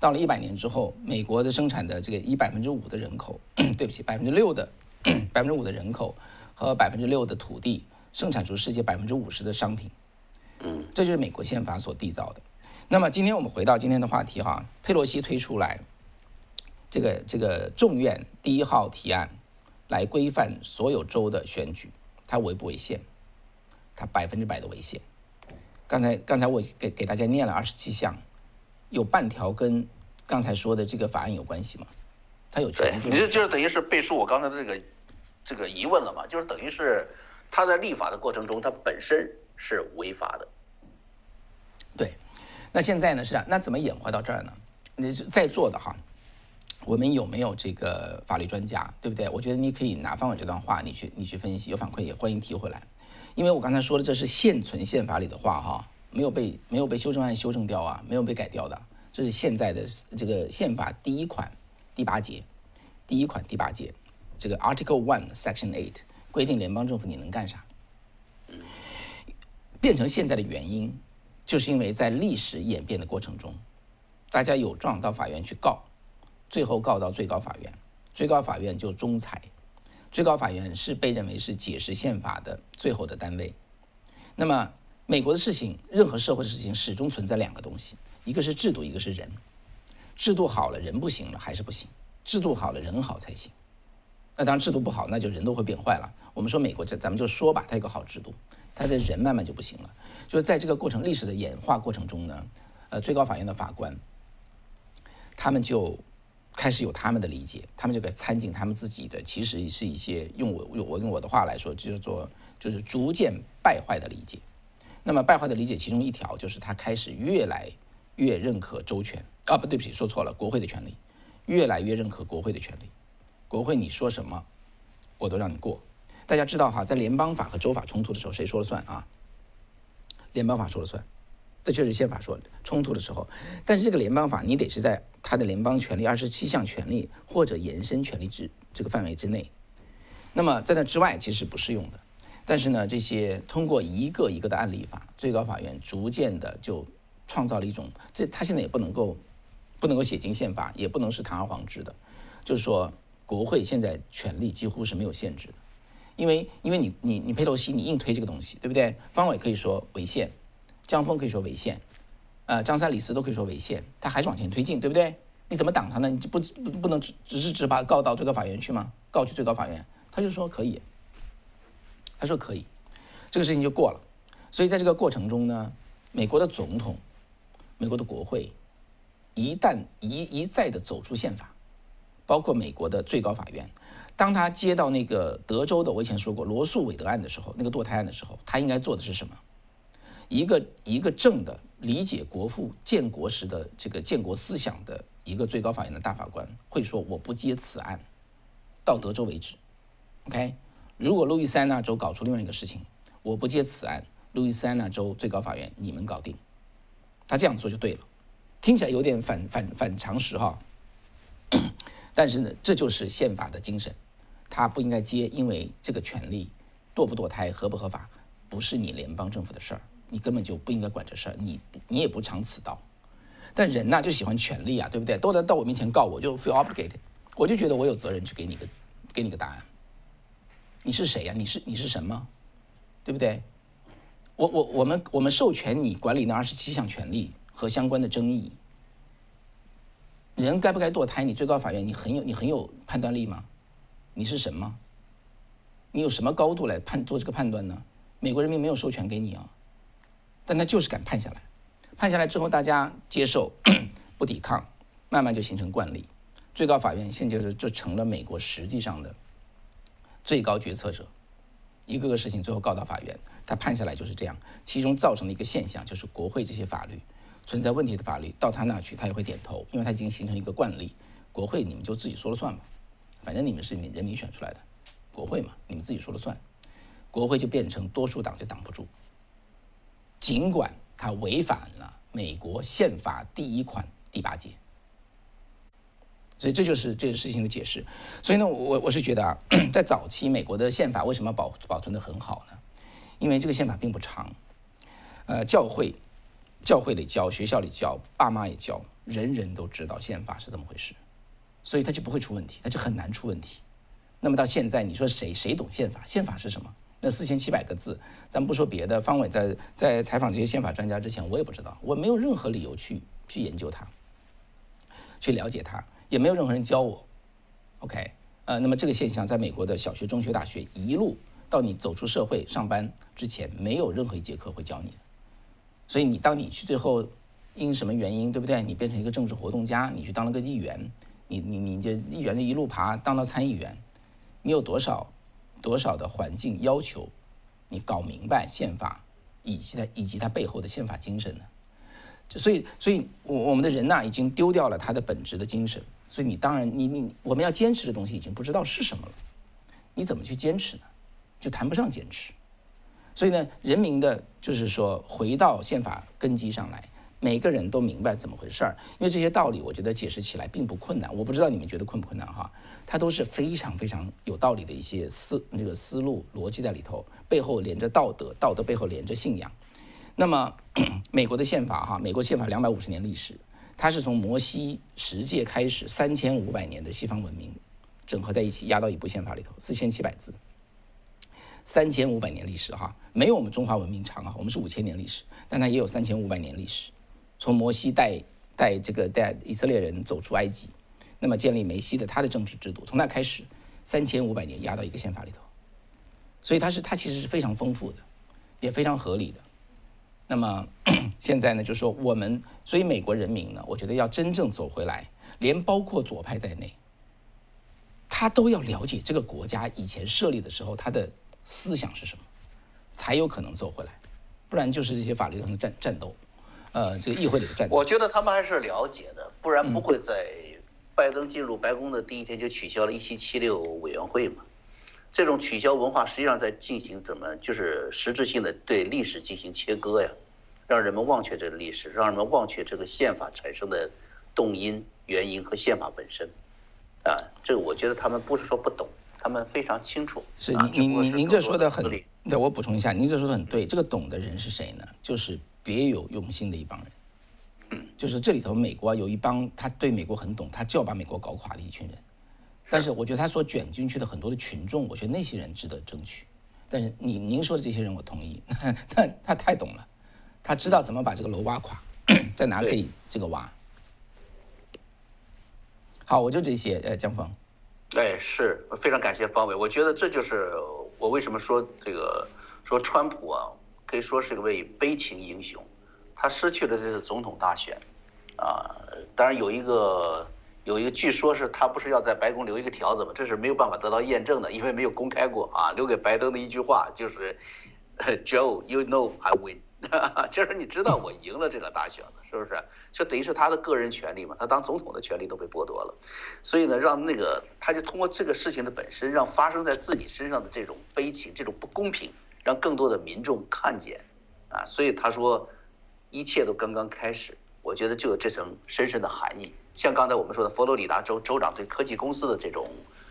到了一百年之后，美国的生产的这个以百分之五的人口，对不起，百分之六的 [CLEARS THROAT] 百分之五的人口和百分之六的土地，生产出世界百分之五十的商品。嗯，这就是美国宪法所缔造的。那么今天我们回到今天的话题哈，佩洛西推出来这个这个众院第一号提案。来规范所有州的选举，它违不违宪？它百分之百的违宪。刚才刚才我给给大家念了二十七项，有半条跟刚才说的这个法案有关系吗？他有权利，你这就是等于是背书我刚才的这个这个疑问了嘛？就是等于是他在立法的过程中，他本身是违法的。对，那现在呢是啊，那怎么演化到这儿呢？你是在座的哈。我们有没有这个法律专家，对不对？我觉得你可以拿方伟这段话，你去你去分析，有反馈也欢迎提回来。因为我刚才说的这是现存宪法里的话哈，没有被没有被修正案修正掉啊，没有被改掉的，这是现在的这个宪法第一款第八节，第一款第八节，这个 Article One Section Eight 规定联邦政府你能干啥？变成现在的原因，就是因为在历史演变的过程中，大家有状到法院去告。最后告到最高法院，最高法院就仲裁。最高法院是被认为是解释宪法的最后的单位。那么，美国的事情，任何社会的事情，始终存在两个东西：一个是制度，一个是人。制度好了，人不行了，还是不行；制度好了，人好才行。那当然，制度不好，那就人都会变坏了。我们说美国，这咱们就说吧，它有个好制度，它的人慢慢就不行了。就是在这个过程历史的演化过程中呢，呃，最高法院的法官，他们就。开始有他们的理解，他们就给参进他们自己的，其实是一些用我用我用我的话来说，就是说就是逐渐败坏的理解。那么败坏的理解其中一条就是他开始越来越认可周全啊，不对不起，说错了，国会的权利越来越认可国会的权利。国会你说什么，我都让你过。大家知道哈，在联邦法和州法冲突的时候，谁说了算啊？联邦法说了算。这确实宪法说冲突的时候，但是这个联邦法你得是在他的联邦权利二十七项权利或者延伸权利之这个范围之内，那么在那之外其实不适用的。但是呢，这些通过一个一个的案例法，最高法院逐渐的就创造了一种，这他现在也不能够不能够写进宪法，也不能是堂而皇之的，就是说国会现在权力几乎是没有限制的，因为因为你你你佩洛西你硬推这个东西，对不对？方伟可以说违宪。江峰可以说违宪，呃，张三李四都可以说违宪，他还是往前推进，对不对？你怎么挡他呢？你不不不能只只是只把告到最高法院去吗？告去最高法院，他就说可以，他说可以，这个事情就过了。所以在这个过程中呢，美国的总统、美国的国会一旦一一再的走出宪法，包括美国的最高法院，当他接到那个德州的我以前说过罗素韦德案的时候，那个堕胎案的时候，他应该做的是什么？一个一个正的理解国父建国时的这个建国思想的一个最高法院的大法官会说：“我不接此案，到德州为止。” OK，如果路易斯安那州搞出另外一个事情，我不接此案，路易斯安那州最高法院你们搞定。他这样做就对了，听起来有点反反反常识哈，[COUGHS] 但是呢，这就是宪法的精神，他不应该接，因为这个权利堕不堕胎合不合法，不是你联邦政府的事儿。你根本就不应该管这事儿，你你也不尝此道。但人呐就喜欢权利啊，对不对？都来到我面前告我，就 feel obligated，我就觉得我有责任去给你个给你个答案。你是谁呀？你是你是什么？对不对？我我我们我们授权你管理那二十七项权利和相关的争议。人该不该堕胎？你最高法院你很有你很有判断力吗？你是什么？你有什么高度来判做这个判断呢？美国人民没有授权给你啊。但他就是敢判下来，判下来之后，大家接受 [CLEARS THROAT] 不抵抗，慢慢就形成惯例。最高法院现在就是就成了美国实际上的最高决策者，一个个事情最后告到法院，他判下来就是这样。其中造成的一个现象就是国会这些法律存在问题的法律到他那去，他也会点头，因为他已经形成一个惯例。国会你们就自己说了算吧，反正你们是人民选出来的，国会嘛，你们自己说了算。国会就变成多数党就挡不住。尽管他违反了美国宪法第一款第八节，所以这就是这个事情的解释。所以呢，我我是觉得啊，在早期美国的宪法为什么保保存的很好呢？因为这个宪法并不长，呃，教会教会里教，学校里教，爸妈也教，人人都知道宪法是怎么回事，所以它就不会出问题，它就很难出问题。那么到现在，你说谁谁懂宪法？宪法是什么？那四千七百个字，咱不说别的。方伟在在采访这些宪法专家之前，我也不知道，我没有任何理由去去研究它，去了解它，也没有任何人教我。OK，呃，那么这个现象在美国的小学、中学、大学一路到你走出社会上班之前，没有任何一节课会教你。所以你当你去最后因什么原因，对不对？你变成一个政治活动家，你去当了个议员，你你你这议员的一路爬当到参议员，你有多少？多少的环境要求，你搞明白宪法以及它以及它背后的宪法精神呢？就所以，所以我我们的人呐，已经丢掉了它的本质的精神。所以你当然，你你我们要坚持的东西已经不知道是什么了。你怎么去坚持呢？就谈不上坚持。所以呢，人民的就是说回到宪法根基上来。每个人都明白怎么回事儿，因为这些道理，我觉得解释起来并不困难。我不知道你们觉得困不困难哈？它都是非常非常有道理的一些思那个思路逻辑在里头，背后连着道德，道德背后连着信仰。那么，[CLEARS THROAT] 美国的宪法哈，美国宪法两百五十年历史，它是从摩西十诫开始，三千五百年的西方文明整合在一起，压到一部宪法里头，四千七百字，三千五百年历史哈，没有我们中华文明长啊，我们是五千年历史，但它也有三千五百年历史。从摩西带带这个带以色列人走出埃及，那么建立梅西的他的政治制度，从那开始，三千五百年压到一个宪法里头，所以它是它其实是非常丰富的，也非常合理的。那么 [CLEARS THROAT] 现在呢，就是说我们，所以美国人民呢，我觉得要真正走回来，连包括左派在内，他都要了解这个国家以前设立的时候他的思想是什么，才有可能走回来，不然就是这些法律上的战战斗。呃，这个议会里的战斗我觉得他们还是了解的，不然不会在拜登进入白宫的第一天就取消了一七七六委员会嘛。这种取消文化实际上在进行怎么，就是实质性的对历史进行切割呀，让人们忘却这个历史，让人们忘却这个宪法产生的动因、原因和宪法本身。啊，这个我觉得他们不是说不懂，他们非常清楚。是您您您您这说的很对，我补充一下，您这说的很对。这个懂的人是谁呢？就是。别有用心的一帮人，嗯，就是这里头美国有一帮他对美国很懂，他就要把美国搞垮的一群人。但是我觉得他所卷进去的很多的群众，我觉得那些人值得争取。但是你您说的这些人，我同意，[LAUGHS] 他他太懂了，他知道怎么把这个楼挖垮，在哪可以这个挖。好，我就这些，呃，江峰。哎，是非常感谢方伟。我觉得这就是我为什么说这个说川普啊，可以说是一位悲情英雄。他失去了这次总统大选，啊，当然有一个有一个，据说是他不是要在白宫留一个条子吗？这是没有办法得到验证的，因为没有公开过啊。留给拜登的一句话就是，Joe，you know I win。[LAUGHS] 就是你知道我赢了这个大选了，是不是？就等于是他的个人权利嘛，他当总统的权利都被剥夺了，所以呢，让那个他就通过这个事情的本身，让发生在自己身上的这种悲情、这种不公平，让更多的民众看见，啊，所以他说，一切都刚刚开始，我觉得就有这层深深的含义。像刚才我们说的佛罗里达州州长对科技公司的这种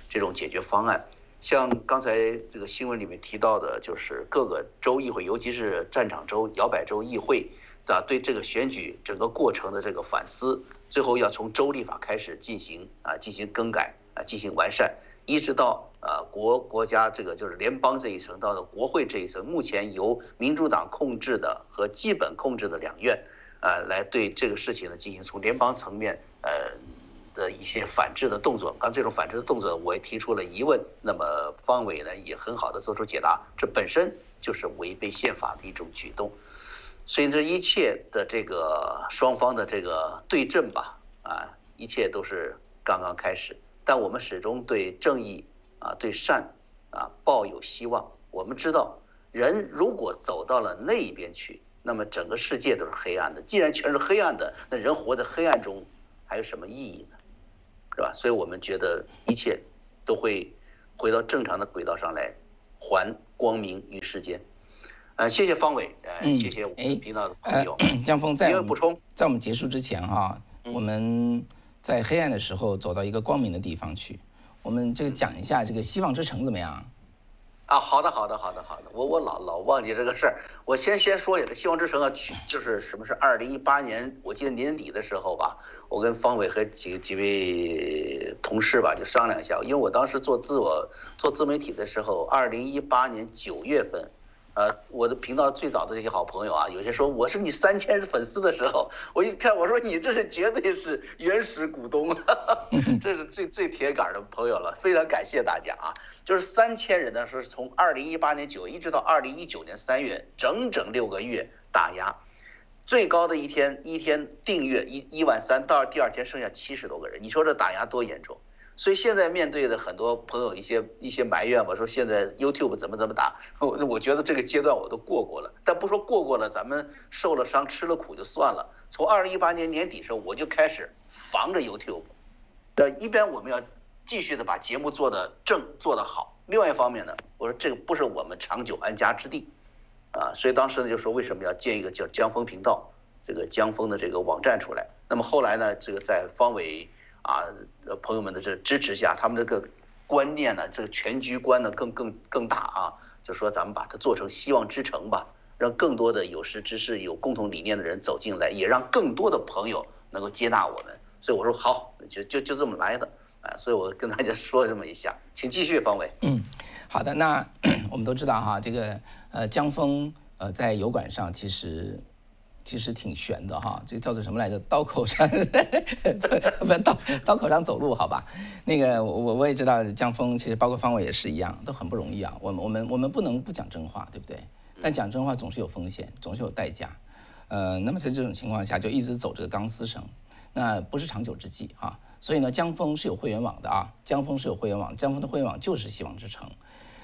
这种解决方案。像刚才这个新闻里面提到的，就是各个州议会，尤其是战场州、摇摆州议会的对这个选举整个过程的这个反思，最后要从州立法开始进行啊，进行更改啊，进行完善，一直到呃国国家这个就是联邦这一层，到了国会这一层，目前由民主党控制的和基本控制的两院，呃，来对这个事情呢进行从联邦层面呃。的一些反制的动作，刚这种反制的动作，我也提出了疑问。那么方伟呢，也很好的做出解答，这本身就是违背宪法的一种举动。所以这一切的这个双方的这个对阵吧，啊，一切都是刚刚开始。但我们始终对正义啊，对善啊抱有希望。我们知道，人如果走到了那一边去，那么整个世界都是黑暗的。既然全是黑暗的，那人活在黑暗中还有什么意义呢？是吧？所以我们觉得一切都会回到正常的轨道上来，还光明于世间。呃，谢谢方伟，呃，谢谢我们频道的朋友。[COUGHS] 江峰在补充，在我们结束之前哈，我们在黑暗的时候走到一个光明的地方去。我们这个讲一下这个希望之城怎么样？啊，好的，好的，好的，好的，我我老老忘记这个事儿，我先先说一下，这希望之城啊，就是什么是二零一八年，我记得年底的时候吧，我跟方伟和几几位同事吧就商量一下，因为我当时做自我做自媒体的时候，二零一八年九月份。呃，我的频道最早的这些好朋友啊，有些说我是你三千粉丝的时候，我一看我说你这是绝对是原始股东，[LAUGHS] [LAUGHS] 这是最最铁杆的朋友了，非常感谢大家啊！就是三千人呢，说是从二零一八年九月一直到二零一九年三月，整整六个月打压，最高的一天一天订阅一一万三，到第二天剩下七十多个人，你说这打压多严重？所以现在面对的很多朋友一些一些埋怨吧，说现在 YouTube 怎么怎么打，[LAUGHS] 我我觉得这个阶段我都过过了。但不说过过了，咱们受了伤吃了苦就算了。从二零一八年年底时候我就开始防着 YouTube，呃，一边我们要继续的把节目做的正做得好，另外一方面呢，我说这个不是我们长久安家之地，啊，所以当时呢就说为什么要建一个叫江峰频道，这个江峰的这个网站出来。那么后来呢，这个在方伟。啊，朋友们的这支持下，他们这个观念呢，这个全局观呢更更更大啊。就说咱们把它做成希望之城吧，让更多的有识之士、有共同理念的人走进来，也让更多的朋友能够接纳我们。所以我说好，就就就这么来的，啊，所以我跟大家 [LAUGHS] 说这么一下，请继续，方伟。嗯，好的，那 [CLEARS THROAT] 我们都知道哈，这个呃江峰呃在油管上其实。其实挺悬的哈，这叫做什么来着？刀口上，[LAUGHS] 不刀刀口上走路，好吧？那个我我也知道，江峰其实包括方伟也是一样，都很不容易啊。我们我们我们不能不讲真话，对不对？但讲真话总是有风险，总是有代价。呃，那么在这种情况下，就一直走这个钢丝绳，那不是长久之计啊。所以呢，江峰是有会员网的啊，江峰是有会员网，江峰的会员网就是希望之城。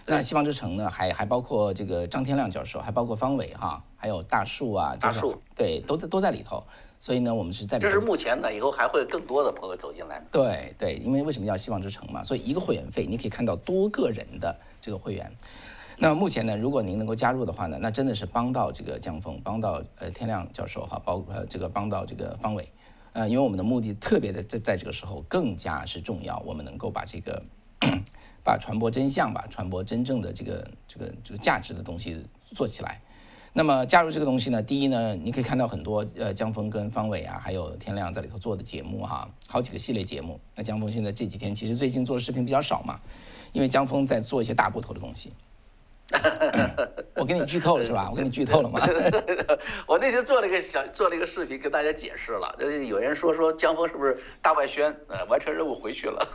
那希望之城呢，还还包括这个张天亮教授，还包括方伟哈，还有大树啊，大树对，都在都在里头。所以呢，我们是在。这是目前的，以后还会更多的朋友走进来。对对，因为为什么叫希望之城嘛？所以一个会员费，你可以看到多个人的这个会员。那目前呢，如果您能够加入的话呢，那真的是帮到这个江峰，帮到呃天亮教授哈，包括这个帮到这个方伟。呃，因为我们的目的特别的在在这个时候更加是重要，我们能够把这个。[CLEARS THROAT] 把传播真相吧，传播真正的这个这个这个价值的东西做起来。那么加入这个东西呢，第一呢，你可以看到很多呃江峰跟方伟啊，还有天亮在里头做的节目哈，好几个系列节目。那江峰现在这几天其实最近做的视频比较少嘛，因为江峰在做一些大部头的东西。[LAUGHS] 我给你剧透了是吧？[LAUGHS] 我给你剧透了吗？[LAUGHS] 我那天做了一个小做了一个视频跟大家解释了，就是有人说说江峰是不是大外宣，呃，完成任务回去了。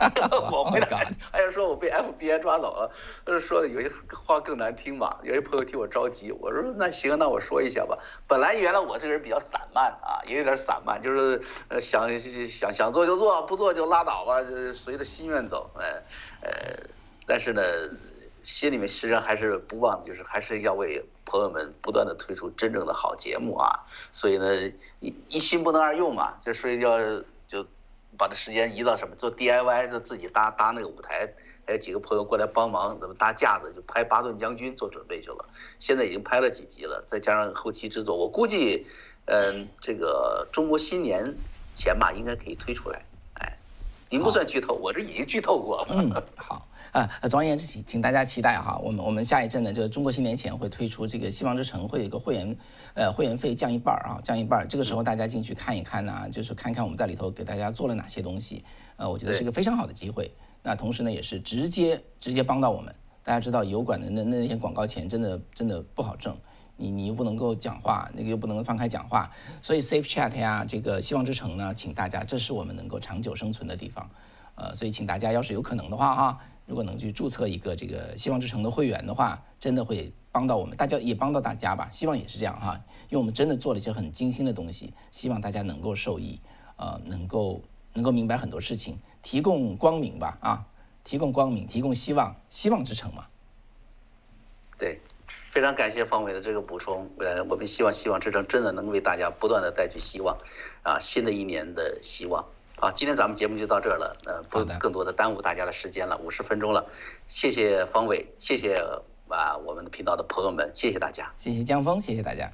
我回答还有说我被 FBI 抓走了，就是说的有些话更难听吧。有些朋友替我着急，我说那行，那我说一下吧。本来原来我这个人比较散漫啊，也有点散漫，就是呃想想想做就做，不做就拉倒吧，随着心愿走。呃呃，但是呢。心里面实际上还是不忘，就是还是要为朋友们不断的推出真正的好节目啊。所以呢，一一心不能二用嘛，就所以要就把这时间移到什么做 DIY，就自己搭搭那个舞台，还有几个朋友过来帮忙，怎么搭架子，就拍《巴顿将军》做准备去了。现在已经拍了几集了，再加上后期制作，我估计，嗯，这个中国新年前吧，应该可以推出来。哎，您不算剧透，我这已经剧透过了。嗯，好。啊，总而言之，请请大家期待哈，我们我们下一阵呢，就是中国新年前会推出这个《希望之城》，会有一个会员，呃，会员费降一半儿啊，降一半儿。这个时候大家进去看一看呢，就是看看我们在里头给大家做了哪些东西，呃，我觉得是一个非常好的机会。那同时呢，也是直接直接帮到我们。大家知道油管的那那些广告钱真的真的不好挣，你你又不能够讲话，那个又不能放开讲话，所以 Safe Chat 呀，这个希望之城呢，请大家，这是我们能够长久生存的地方，呃，所以请大家要是有可能的话啊。如果能去注册一个这个希望之城的会员的话，真的会帮到我们，大家也帮到大家吧。希望也是这样哈，因为我们真的做了一些很精心的东西，希望大家能够受益，呃，能够能够明白很多事情，提供光明吧啊，提供光明，提供希望，希望之城嘛。对，非常感谢方伟的这个补充，呃，我们希望希望之城真的能为大家不断的带去希望，啊，新的一年的希望。好，今天咱们节目就到这儿了，呃，不更多的耽误大家的时间了，五十分钟了，谢谢方伟，谢谢啊我们的频道的朋友们，谢谢大家，谢谢江峰，谢谢大家。